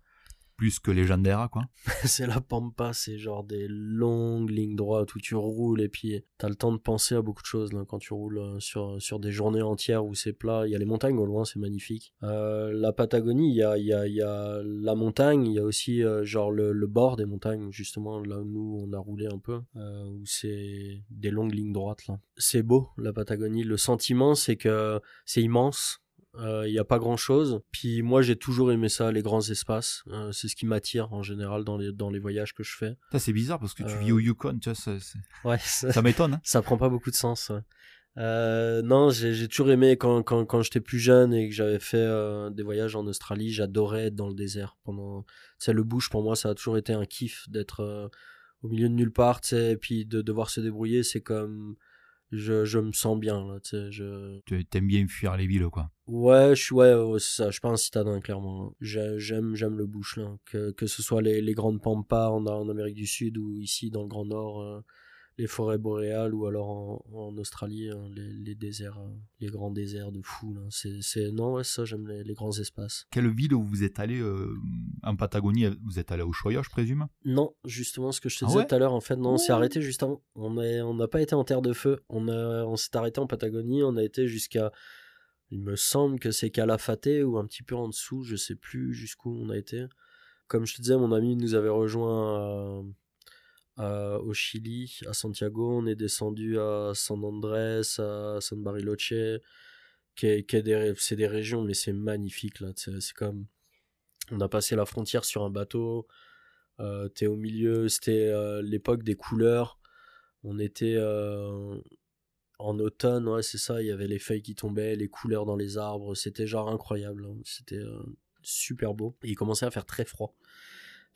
plus que légendaire, quoi. c'est la pampa, c'est genre des longues lignes droites où tu roules et puis t'as le temps de penser à beaucoup de choses quand tu roules euh, sur, sur des journées entières où c'est plat. Il y a les montagnes au loin, c'est magnifique. Euh, la Patagonie, il y a, il y, a, y a la montagne, il y a aussi euh, genre le, bord des montagnes, justement là où nous on a roulé un peu, où c'est des longues lignes droites là. C'est beau la Patagonie. Le sentiment c'est que c'est immense. Euh, Il n'y a pas grand chose. Puis moi, j'ai toujours aimé ça, les grands espaces. Euh, c'est ce qui m'attire en général dans les, dans les voyages que je fais. Ça, c'est bizarre parce que tu Euh, vis au Yukon, tu vois, ça, c'est- Ouais, ça, ça m'étonne. hein. ça prend pas beaucoup de sens. ouais. Euh, non, j'ai toujours aimé quand, quand, quand j'étais plus jeune et que j'avais fait euh, des voyages en Australie, j'adorais être dans le désert. Pendant, sais, le bush pour moi, ça a toujours été un kiff d'être euh, au milieu de nulle part, et puis de devoir se débrouiller, c'est comme je, je me sens bien là, tu sais, je Tu aimes bien fuir les villes, quoi. Ouais, je suis ouais, ça. Je suis pas un citadin clairement. J'ai- J'aime j'aime le bush là, que que ce soit les les grandes pampas en, en Amérique du Sud ou ici dans le Grand Nord, euh, les forêts boréales ou alors en, en Australie hein, les les déserts, euh, les grands déserts de fou là. C'est c'est non ouais ça j'aime les, les grands espaces. Quelle ville où vous êtes allé euh, en Patagonie? Vous êtes allé au Choya, je présume? Non, justement ce que je te Ah disais tout à l'heure en fait non, on s'est arrêté juste avant. On est on n'a pas été en terre de feu. On a on s'est arrêté en Patagonie. On a été jusqu'à Il me semble que c'est Calafate ou un petit peu en dessous, je sais plus jusqu'où on a été. Comme je te disais, mon ami nous avait rejoint au Chili, à Santiago. On est descendu à San Andrés, à San Bariloche, c'est des régions, mais c'est magnifique là. C'est comme on a passé la frontière sur un bateau. Euh, t'es au milieu, c'était euh, l'époque des couleurs. On était euh, en automne, ouais, c'est ça. Il y avait les feuilles qui tombaient, les couleurs dans les arbres. C'était genre incroyable. Hein. C'était super beau. Et il commençait à faire très froid.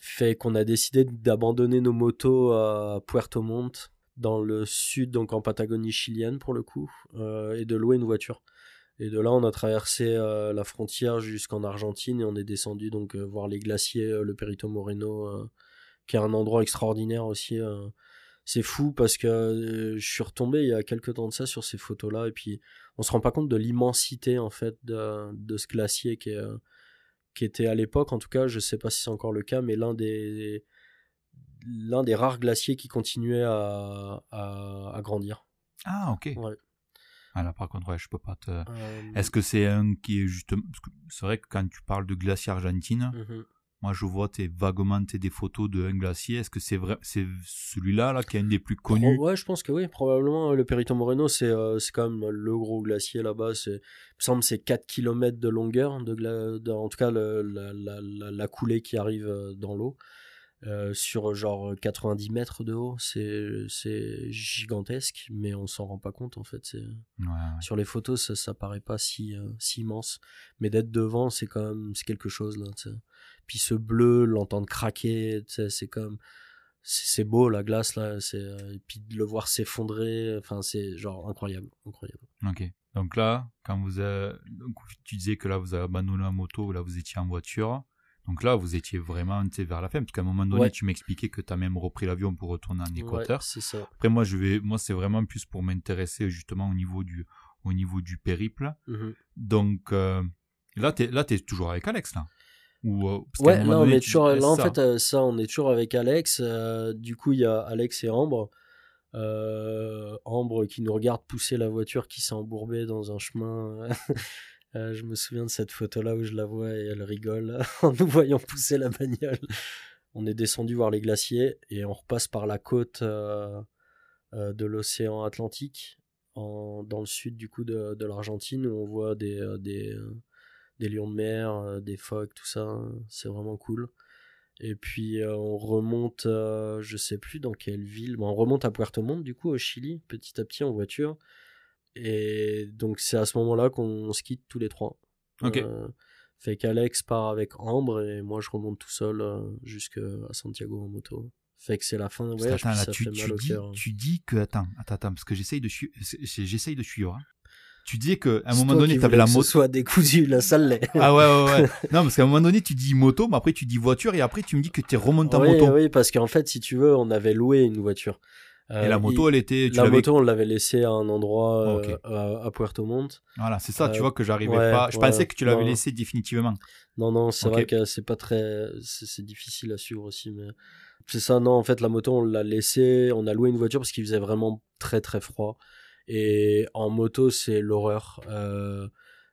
Fait qu'on a décidé d'abandonner nos motos à Puerto Montt, dans le sud, donc en Patagonie chilienne pour le coup, et de louer une voiture. Et de là, on a traversé euh, la frontière jusqu'en Argentine et on est descendu donc euh, voir les glaciers, euh, le Perito Moreno, qui est un endroit extraordinaire aussi. c'est fou parce que je suis retombé il y a quelques temps de ça sur ces photos-là et puis on se rend pas compte de l'immensité en fait de, ce glacier qui, qui était à l'époque, en tout cas, je sais pas si c'est encore le cas, mais l'un des l'un des rares glaciers qui continuait à, à, grandir. Ah ok. Ouais. Ah là, par contre, ouais, je peux pas te. Euh, Est-ce que c'est un qui est justement. C'est vrai que quand tu parles de glacier argentine, mhm. Moi je vois tes, vaguement des photos d'un glacier. Est-ce que c'est vrai, c'est celui-là là, qui est un des plus connus? Ouais, je pense que oui, probablement. Le Perito Moreno, c'est euh, c'est quand même le gros glacier là-bas. Il me semble c'est 4 km de longueur, de, en tout cas la, la, la, coulée qui arrive euh, dans l'eau. Euh, sur genre 90 mètres de haut, c'est c'est gigantesque, mais on s'en rend pas compte en fait. Sur les photos, ça, ça paraît pas si euh, si immense, mais d'être devant, c'est quand même c'est quelque chose là. Puis ce bleu, l'entendre craquer, c'est comme c'est beau la glace là, c'est euh, et puis de le voir s'effondrer, enfin c'est genre incroyable, incroyable. Ok. Donc là, quand vous avez, tu disais que là vous avez abandonné la moto, là vous étiez en voiture. Donc là, vous étiez vraiment vers la fin, parce qu'à un moment donné, tu m'expliquais que tu as même repris l'avion pour retourner en Équateur. c'est ça. Après, moi, je vais, moi, c'est vraiment plus pour m'intéresser justement au niveau du, au niveau du périple. Mm-hmm. Donc euh, là, tu es, toujours avec Alex, là Ou, euh, Ouais, là, on est toujours, là, en fait, euh, ça, on est toujours avec Alex. du coup, il y a Alex et Ambre. Ambre qui nous regarde pousser la voiture qui s'est embourbée dans un chemin Euh, je me souviens de cette photo-là où je la vois et elle rigole en nous voyant pousser la bagnole. On est descendu voir les glaciers et on repasse par la côte euh, euh, de l'océan Atlantique, en, dans le sud du coup de, de l'Argentine, où on voit des, des, des, lions de mer, des phoques, tout ça. C'est vraiment cool. Et puis on remonte, je sais plus dans quelle ville, on remonte à Puerto Montt du coup au Chili, petit à petit en voiture. Et donc c'est à ce moment-là qu'on se quitte tous les trois. Ok. Euh, fait qu'Alex part avec Ambre et moi je remonte tout seul euh, jusqu'à Santiago en moto. Fait que c'est la fin. Attends, là, tu, tu, dis, hein. tu, dis, que attends, attends, attends parce que j'essaye de j'essaye de suivre. Hein. Tu disais que à un moment donné, tu avais la moto. soit décousu, la salle l'est. Ah ouais, ouais, ouais. non, parce qu'à un moment donné, tu dis moto, mais après tu dis voiture, et après tu me dis que tu remonté en moto. Oui, parce qu'en fait, si tu veux, on avait loué une voiture et la euh, moto, elle était. la moto, on l'avait laissée à un endroit euh, à, Puerto Montt. Voilà, c'est ça, tu euh, vois que j'arrivais pas. Je pensais que tu l'avais laissé définitivement. Non, non, c'est vrai que c'est pas très. C'est difficile à suivre aussi, mais. C'est ça, non, en fait, la moto, on l'a laissée. On a loué une voiture parce qu'il faisait vraiment très, très froid. Et en moto, c'est l'horreur.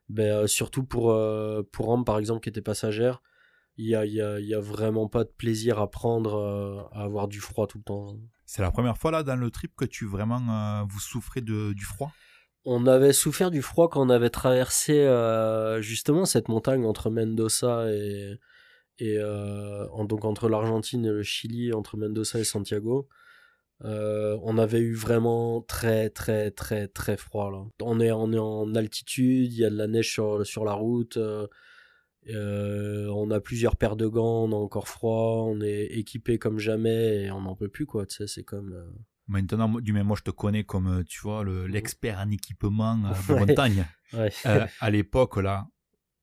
ben, surtout pour, pour Ambre, par exemple, qui était passagère. Il y a, y, a, y a, vraiment pas de plaisir à prendre à avoir du froid tout le temps. C'est la première fois là dans le trip que tu vraiment euh, vous souffrez de, du froid? On avait souffert du froid quand on avait traversé euh, justement cette montagne entre Mendoza et, et euh, donc entre l'Argentine et le Chili, entre Mendoza et Santiago. On avait eu vraiment très très très très froid là. On est, on est en altitude, il y a de la neige sur, sur la route. Euh, on a plusieurs paires de gants, on a encore froid, on est équipé comme jamais et on n'en peut plus quoi. Tu sais, c'est comme. Euh, Maintenant, du même, moi je te connais comme euh, tu vois l'expert en équipement de montagne. à l'époque là,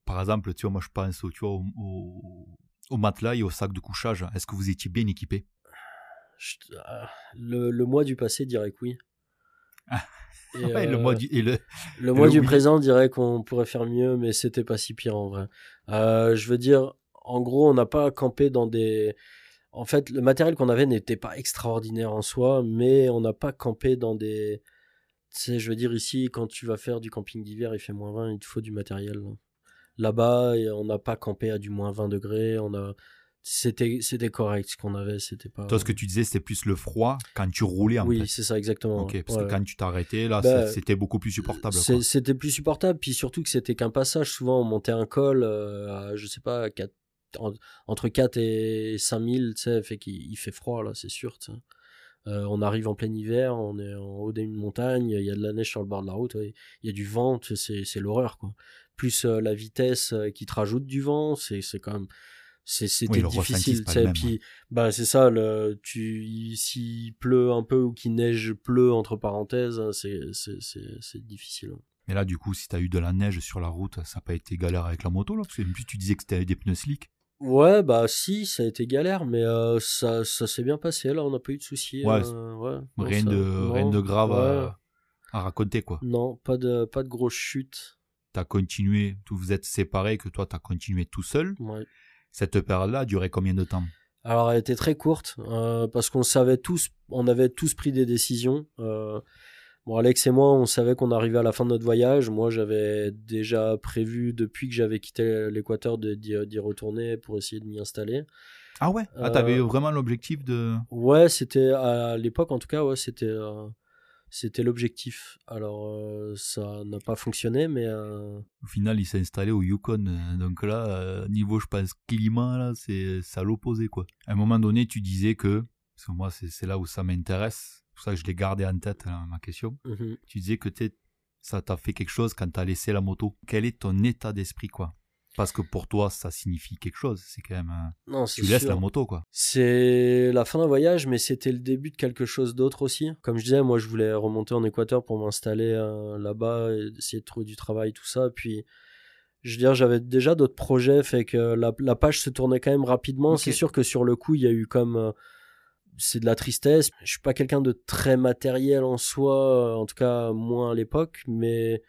par exemple, tu vois, moi je pense au, tu vois, au, matelas et au sac de couchage. Est-ce que vous étiez bien équipé? Le, le, mois du passé dirait que oui. Ah le mois du, le, mois du présent dirait qu'on pourrait faire mieux, mais c'était pas si pire en vrai. Euh, je veux dire, en gros, on n'a pas campé dans des. En fait, le matériel qu'on avait n'était pas extraordinaire en soi, mais on n'a pas campé dans des. sais, je veux dire, ici, quand tu vas faire du camping d'hiver, il fait moins 20, il te faut du matériel. Là-bas, on n'a pas campé à du moins 20 degrés. On a, c'était, c'était correct ce qu'on avait. C'était pas. Toi, ce que tu disais, c'était plus le froid quand tu roulais en Oui, c'est ça, exactement. Ok, parce que quand tu t'arrêtais, là, bah, c'était beaucoup plus supportable. C'était plus supportable. Puis surtout que c'était qu'un passage. Souvent, on montait un col euh, à, je sais pas, 4, entre 4 et 5000, tu sais, fait qu'il fait froid, là, c'est sûr, euh, on arrive en plein hiver, on est en haut d'une montagne, il y a de la neige sur le bord de la route, il y a du vent, c'est l'horreur quoi. Plus euh, la vitesse euh, qui te rajoute du vent, c'est quand même c'était difficile puis bah c'est ça le tu s'il pleut un peu ou qu'il neige pleut entre parenthèses hein, c'est c'est difficile hein. mais là du coup si t'as eu de la neige sur la route ça n'a pas été galère avec la moto là? Parce que tu disais que c'était des pneus slick Ouais, bah si, ça a été galère, mais euh, ça, ça s'est bien passé, là, on n'a pas eu de soucis. Ouais, euh, rien, de, rien de grave à, raconter, quoi. Non, pas de, pas de grosses chutes. T'as continué, vous êtes séparés, que toi t'as continué tout seul. Ouais. Cette période-là duré combien de temps? Alors, elle était très courte, euh, parce qu'on savait tous, on avait tous pris des décisions. Bon, Alex et moi, on savait qu'on arrivait à la fin de notre voyage. Moi, j'avais déjà prévu, depuis que j'avais quitté l'Équateur, d'y retourner pour essayer de m'y installer. Ah ouais? Ah, t'avais euh, vraiment l'objectif de... Ouais, c'était à l'époque, en tout cas, ouais, c'était... Euh, c'était l'objectif. Alors, euh, ça n'a pas fonctionné, mais. Au final, il s'est installé au Yukon. Donc là, niveau, je pense, climat, là, c'est à l'opposé, quoi. À un moment donné, tu disais que, parce que moi, c'est là où ça m'intéresse, pour ça que je l'ai gardé en tête, ma question. Mhm. Tu disais que ça t'a fait quelque chose quand t'as laissé la moto. Quel est ton état d'esprit, quoi? Parce que pour toi, ça signifie quelque chose. C'est quand même. Non, tu laisses la moto, quoi. C'est la fin d'un voyage, mais c'était le début de quelque chose d'autre aussi. Comme je disais, moi, je voulais remonter en Équateur pour m'installer euh, là-bas, essayer de trouver du travail, tout ça. Puis, je veux dire, j'avais déjà d'autres projets, fait que la, page se tournait quand même rapidement. C'est sûr que sur le coup, il y a eu comme. Euh, c'est de la tristesse. Je suis pas quelqu'un de très matériel en soi, en tout cas moins à l'époque, mais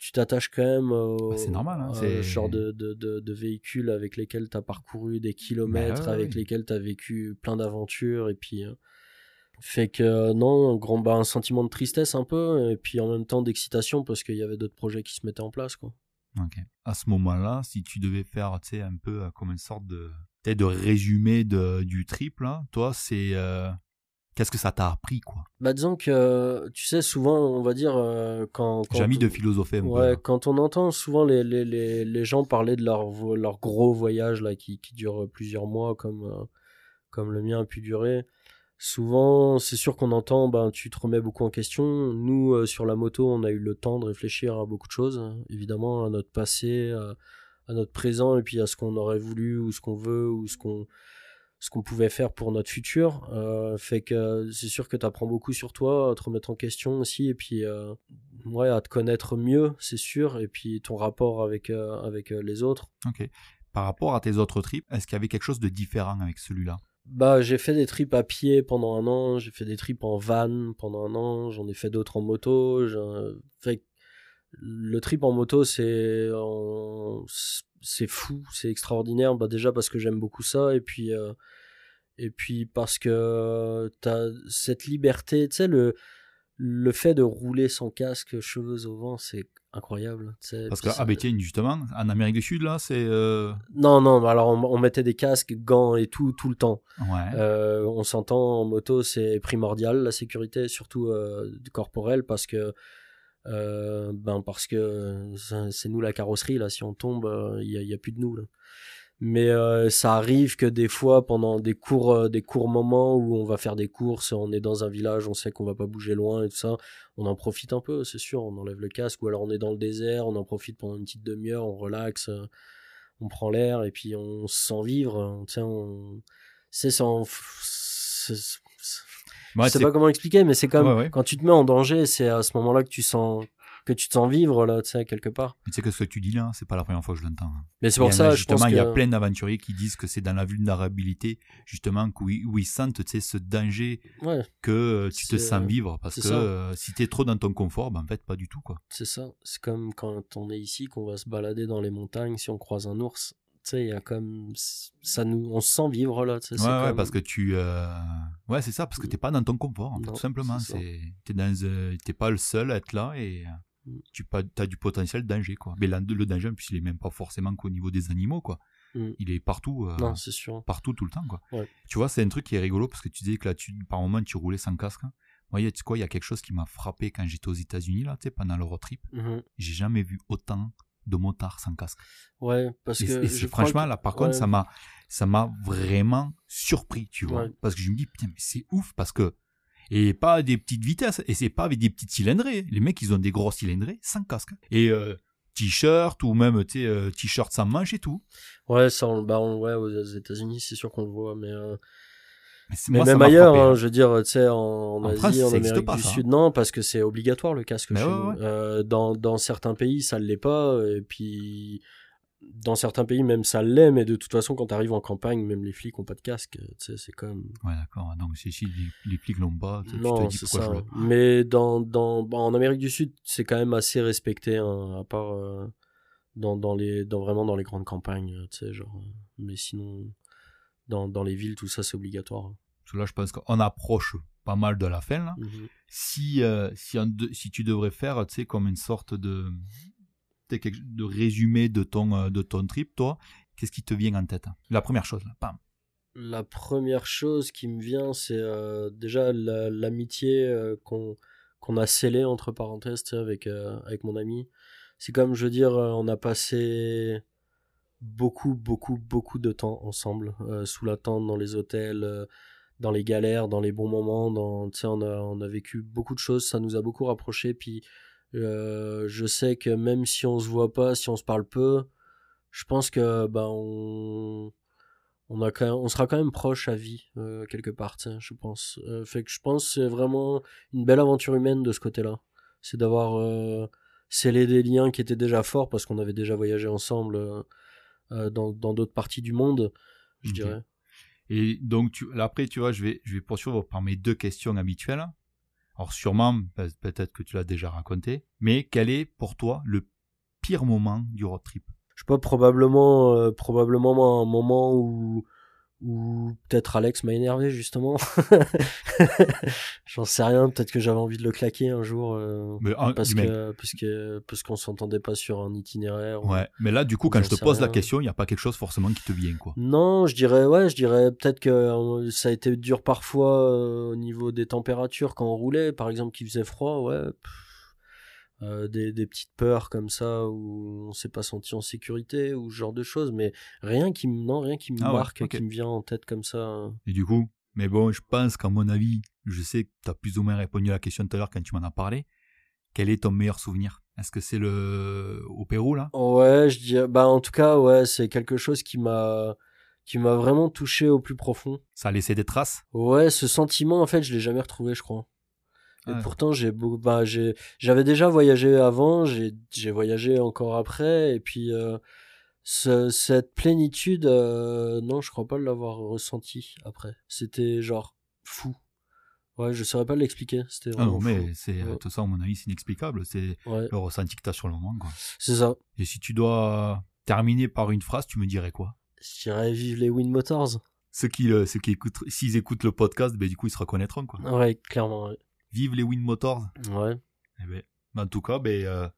tu t'attaches quand même au, c'est normal, hein, genre de, de, de, véhicules avec lesquels tu as parcouru des kilomètres, bah avec lesquels tu as vécu plein d'aventures, et puis euh, fait que non, un, grand, bah, un sentiment de tristesse un peu, et puis en même temps d'excitation parce qu'il y avait d'autres projets qui se mettaient en place. Quoi. Ok. À ce moment-là, si tu devais faire un peu euh, comme une sorte de peut-être de résumé de, du trip là, toi c'est euh, qu'est-ce que ça t'a appris quoi? Bah disons que tu sais souvent on va dire euh, quand, quand j'ai mis de philosopher ouais quand on entend souvent les, les, les, les, gens parler de leur leur gros voyage là qui, qui dure plusieurs mois comme euh, comme le mien a pu durer souvent c'est sûr qu'on entend ben tu te remets beaucoup en question. Nous sur la moto on a eu le temps de réfléchir à beaucoup de choses évidemment à notre passé à notre présent et puis à ce qu'on aurait voulu ou ce qu'on veut ou ce qu'on ce qu'on pouvait faire pour notre futur euh, fait que c'est sûr que tu apprends beaucoup sur toi à te remettre en question aussi et puis euh, ouais à te connaître mieux c'est sûr et puis ton rapport avec euh, avec les autres. Ok. Par rapport à tes autres trips est-ce qu'il y avait quelque chose de différent avec celui-là? Bah j'ai fait des trips à pied pendant un an j'ai fait des trips en van pendant un an j'en ai fait d'autres en moto fait le trip en moto, c'est c'est fou, c'est extraordinaire. Bah déjà parce que j'aime beaucoup ça et puis euh, et puis parce que t'as cette liberté, tu sais le le fait de rouler sans casque, cheveux au vent, c'est incroyable. Parce que ah bah justement, en Amérique du Sud là, c'est euh, non non, alors on, mettait des casques, gants et tout tout le temps. Ouais. Euh, on s'entend en moto, c'est primordial la sécurité, surtout corporelle parce que euh, ben parce que c'est nous la carrosserie là. Si on tombe il euh, y, a plus de nous là. mais euh, ça arrive que des fois pendant des courts des courts moments où on va faire des courses on est dans un village on sait qu'on va pas bouger loin et tout ça on en profite un peu c'est sûr. On enlève le casque ou alors on est dans le désert on en profite pendant une petite demi-heure on relaxe on prend l'air et puis on se sent vivre. On c'est sans je sais pas comment expliquer, mais c'est comme quand tu te mets en danger, c'est à ce moment-là que tu sens que tu te sens vivre là, tu sais quelque part. tu sais que ce que tu dis là, c'est pas la première fois que je l'entends. Hein. Mais c'est pour ça, justement, il y a plein d'aventuriers qui disent que c'est dans la vulnérabilité, justement, où ils, sentent, tu sais, ce danger que euh, tu te sens vivre, parce que si euh, si t'es trop dans ton confort, ben en fait, pas du tout quoi. C'est ça. C'est comme quand on est ici, qu'on va se balader dans les montagnes, si on croise un ours, sais, il y a comme ça nous, on se sent vivre là. Ouais, ouais, parce que tu, euh, ouais, c'est ça, parce que t'es pas dans ton confort, tout simplement. C'est, t'es dans, euh, t'es pas le seul à être là et mm. tu as du potentiel danger, quoi. Mais là, le danger, puis il est même pas forcément qu'au niveau des animaux, quoi. Mm. Il est partout, non, c'est sûr. partout tout le temps, quoi. Tu vois, c'est un truc qui est rigolo parce que tu disais que là, tu, par moment, tu roulais sans casque. Hein. Moi, tu quoi, il y a quelque chose qui m'a frappé quand j'étais aux États-Unis, là, tu sais, pendant le road trip. Mm-hmm. J'ai jamais vu autant de motards sans casque. Ouais, parce que. franchement, là, par contre, ça m'a, ça m'a vraiment surpris, tu vois. Parce que je me dis, putain, mais c'est ouf, parce que. Et pas des petites vitesses, et c'est pas avec des petites cylindrées. Les mecs, ils ont des gros cylindrés sans casque. Et euh, t-shirt, ou même, euh, t-shirt sans manche et tout. Ouais, ça, bah, ouais, aux États-Unis, c'est sûr qu'on le voit, mais. Euh, mais, même ailleurs, hein, hein. je veux dire, tu sais, en, Asie, en Amérique du Sud, non, parce que c'est obligatoire le casque. Euh, dans, dans certains pays, ça ne l'est pas, et puis dans certains pays, même ça l'est, mais de toute façon, quand tu arrives en campagne, même les flics ont pas de casque, tu sais, c'est comme. Ouais, d'accord. Donc si, si les, flics l'ont pas, non, tu te dis ça. Mais dans, dans, bah, en Amérique du Sud, c'est quand même assez respecté, hein, à part euh, dans, dans les, dans vraiment dans les grandes campagnes, tu sais, genre. Euh, mais sinon dans, dans les villes, tout ça, c'est obligatoire. Hein. Parce que là, je pense qu'on approche pas mal de la fin. Là. Mhm. Si, euh, si, si tu devrais faire, tu sais, comme une sorte de, de résumé de ton, euh, de ton trip, toi, qu'est-ce qui te vient en tête La première chose, là, pam. La première chose qui me vient, c'est euh, déjà l'amitié qu'on qu'on a scellée, entre parenthèses, avec, avec mon ami. C'est comme, je veux dire, on a passé beaucoup, beaucoup, beaucoup de temps ensemble, euh, sous la tente, dans les hôtels, euh, dans les galères, dans les bons moments. Dans, on, a, on a vécu beaucoup de choses, ça nous a beaucoup rapprochés. Puis euh, je sais que même si on se voit pas, si on se parle peu, je pense que bah, on, on, a on sera quand même proche à vie, quelque part, je pense. fait que je pense que c'est vraiment une belle aventure humaine de ce côté-là. C'est d'avoir scellé des liens qui étaient déjà forts parce qu'on avait déjà voyagé ensemble dans d'autres parties du monde, je dirais. Et donc, tu, là, après, tu vois, je vais, je vais poursuivre par mes deux questions habituelles. Alors, sûrement, peut-être que tu l'as déjà raconté, mais quel est pour toi le pire moment du road trip? Je sais pas, probablement, euh, probablement un moment où ou peut-être Alex m'a énervé justement. J'en sais rien, peut-être que j'avais envie de le claquer un jour euh, parce, que, parce que parce qu'on s'entendait pas sur un itinéraire. Ouais, mais là du coup quand je te pose la question, il n'y a pas quelque chose forcément qui te vient quoi. Non, je dirais ouais, je dirais peut-être que euh, ça a été dur parfois euh, au niveau des températures quand on roulait, par exemple qu'il faisait froid, ouais. Euh, des, des, petites peurs comme ça où on s'est pas senti en sécurité ou ce genre de choses mais rien qui me non rien qui me ah marque qui me vient en tête comme ça hein. et du coup mais bon je pense qu'à mon avis je sais que tu as plus ou moins répondu à la question tout à l'heure quand tu m'en as parlé. Quel est ton meilleur souvenir? Est-ce que c'est le au Pérou là? Ouais je dis bah en tout cas ouais c'est quelque chose qui m'a qui m'a vraiment touché au plus profond. Ça a laissé des traces? Ouais ce sentiment en fait je l'ai jamais retrouvé je crois et pourtant, j'ai bah, j'ai, j'avais déjà voyagé avant, j'ai, j'ai voyagé encore après, et puis euh, ce, cette plénitude, euh, non, je crois pas l'avoir ressenti après. C'était genre fou. Ouais, je saurais pas l'expliquer. C'était ah non, mais c'est tout ça, à mon avis, c'est inexplicable. C'est le ressenti que tu as sur le moment. C'est ça. Et si tu dois terminer par une phrase, tu me dirais quoi? Je dirais vive les Wind Motors. Ceux qui, ceux qui écoutent, s'ils écoutent le podcast, ben, du coup, ils se reconnaîtront. Quoi. Ouais, clairement. Ouais. Vive les Wind Motors. Ouais. Eh ben, en tout cas, ben, euh,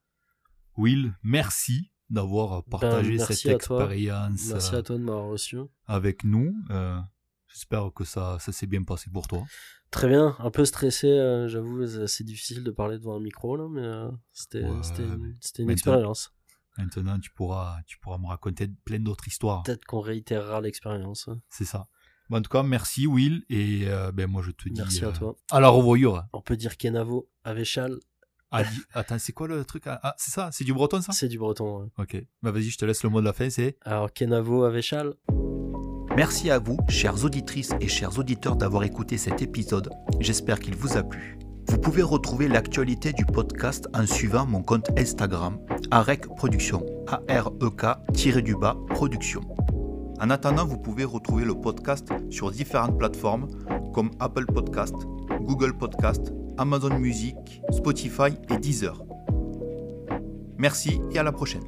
Will, merci d'avoir partagé ben, cette expérience. Merci à toi de m'avoir reçu. Avec nous. Euh, j'espère que ça, ça s'est bien passé pour toi. Très bien, un peu stressé, euh, j'avoue, c'est difficile de parler devant un micro là, mais c'était une, expérience. Maintenant, tu pourras, tu pourras me raconter plein d'autres histoires. Peut-être qu'on réitérera l'expérience. C'est ça en tout cas, merci Will. Et euh, ben, moi, je te dis. Merci à euh, toi. À la revoyure. On peut dire Kenavo, Avéchal. Ah, attends, c'est quoi le truc? Ah, c'est ça? C'est du breton, ça? C'est du breton, Ok. Bah, vas-y, je te laisse le mot de la fin, c'est? Alors, Kenavo, Avéchal. Merci à vous, chères auditrices et chers auditeurs, d'avoir écouté cet épisode. J'espère qu'il vous a plu. Vous pouvez retrouver l'actualité du podcast en suivant mon compte Instagram, AREC Production, A-R-E-K-du-bas Production. En attendant, vous pouvez retrouver le podcast sur différentes plateformes comme Apple Podcast, Google Podcast, Amazon Music, Spotify et Deezer. Merci et à la prochaine.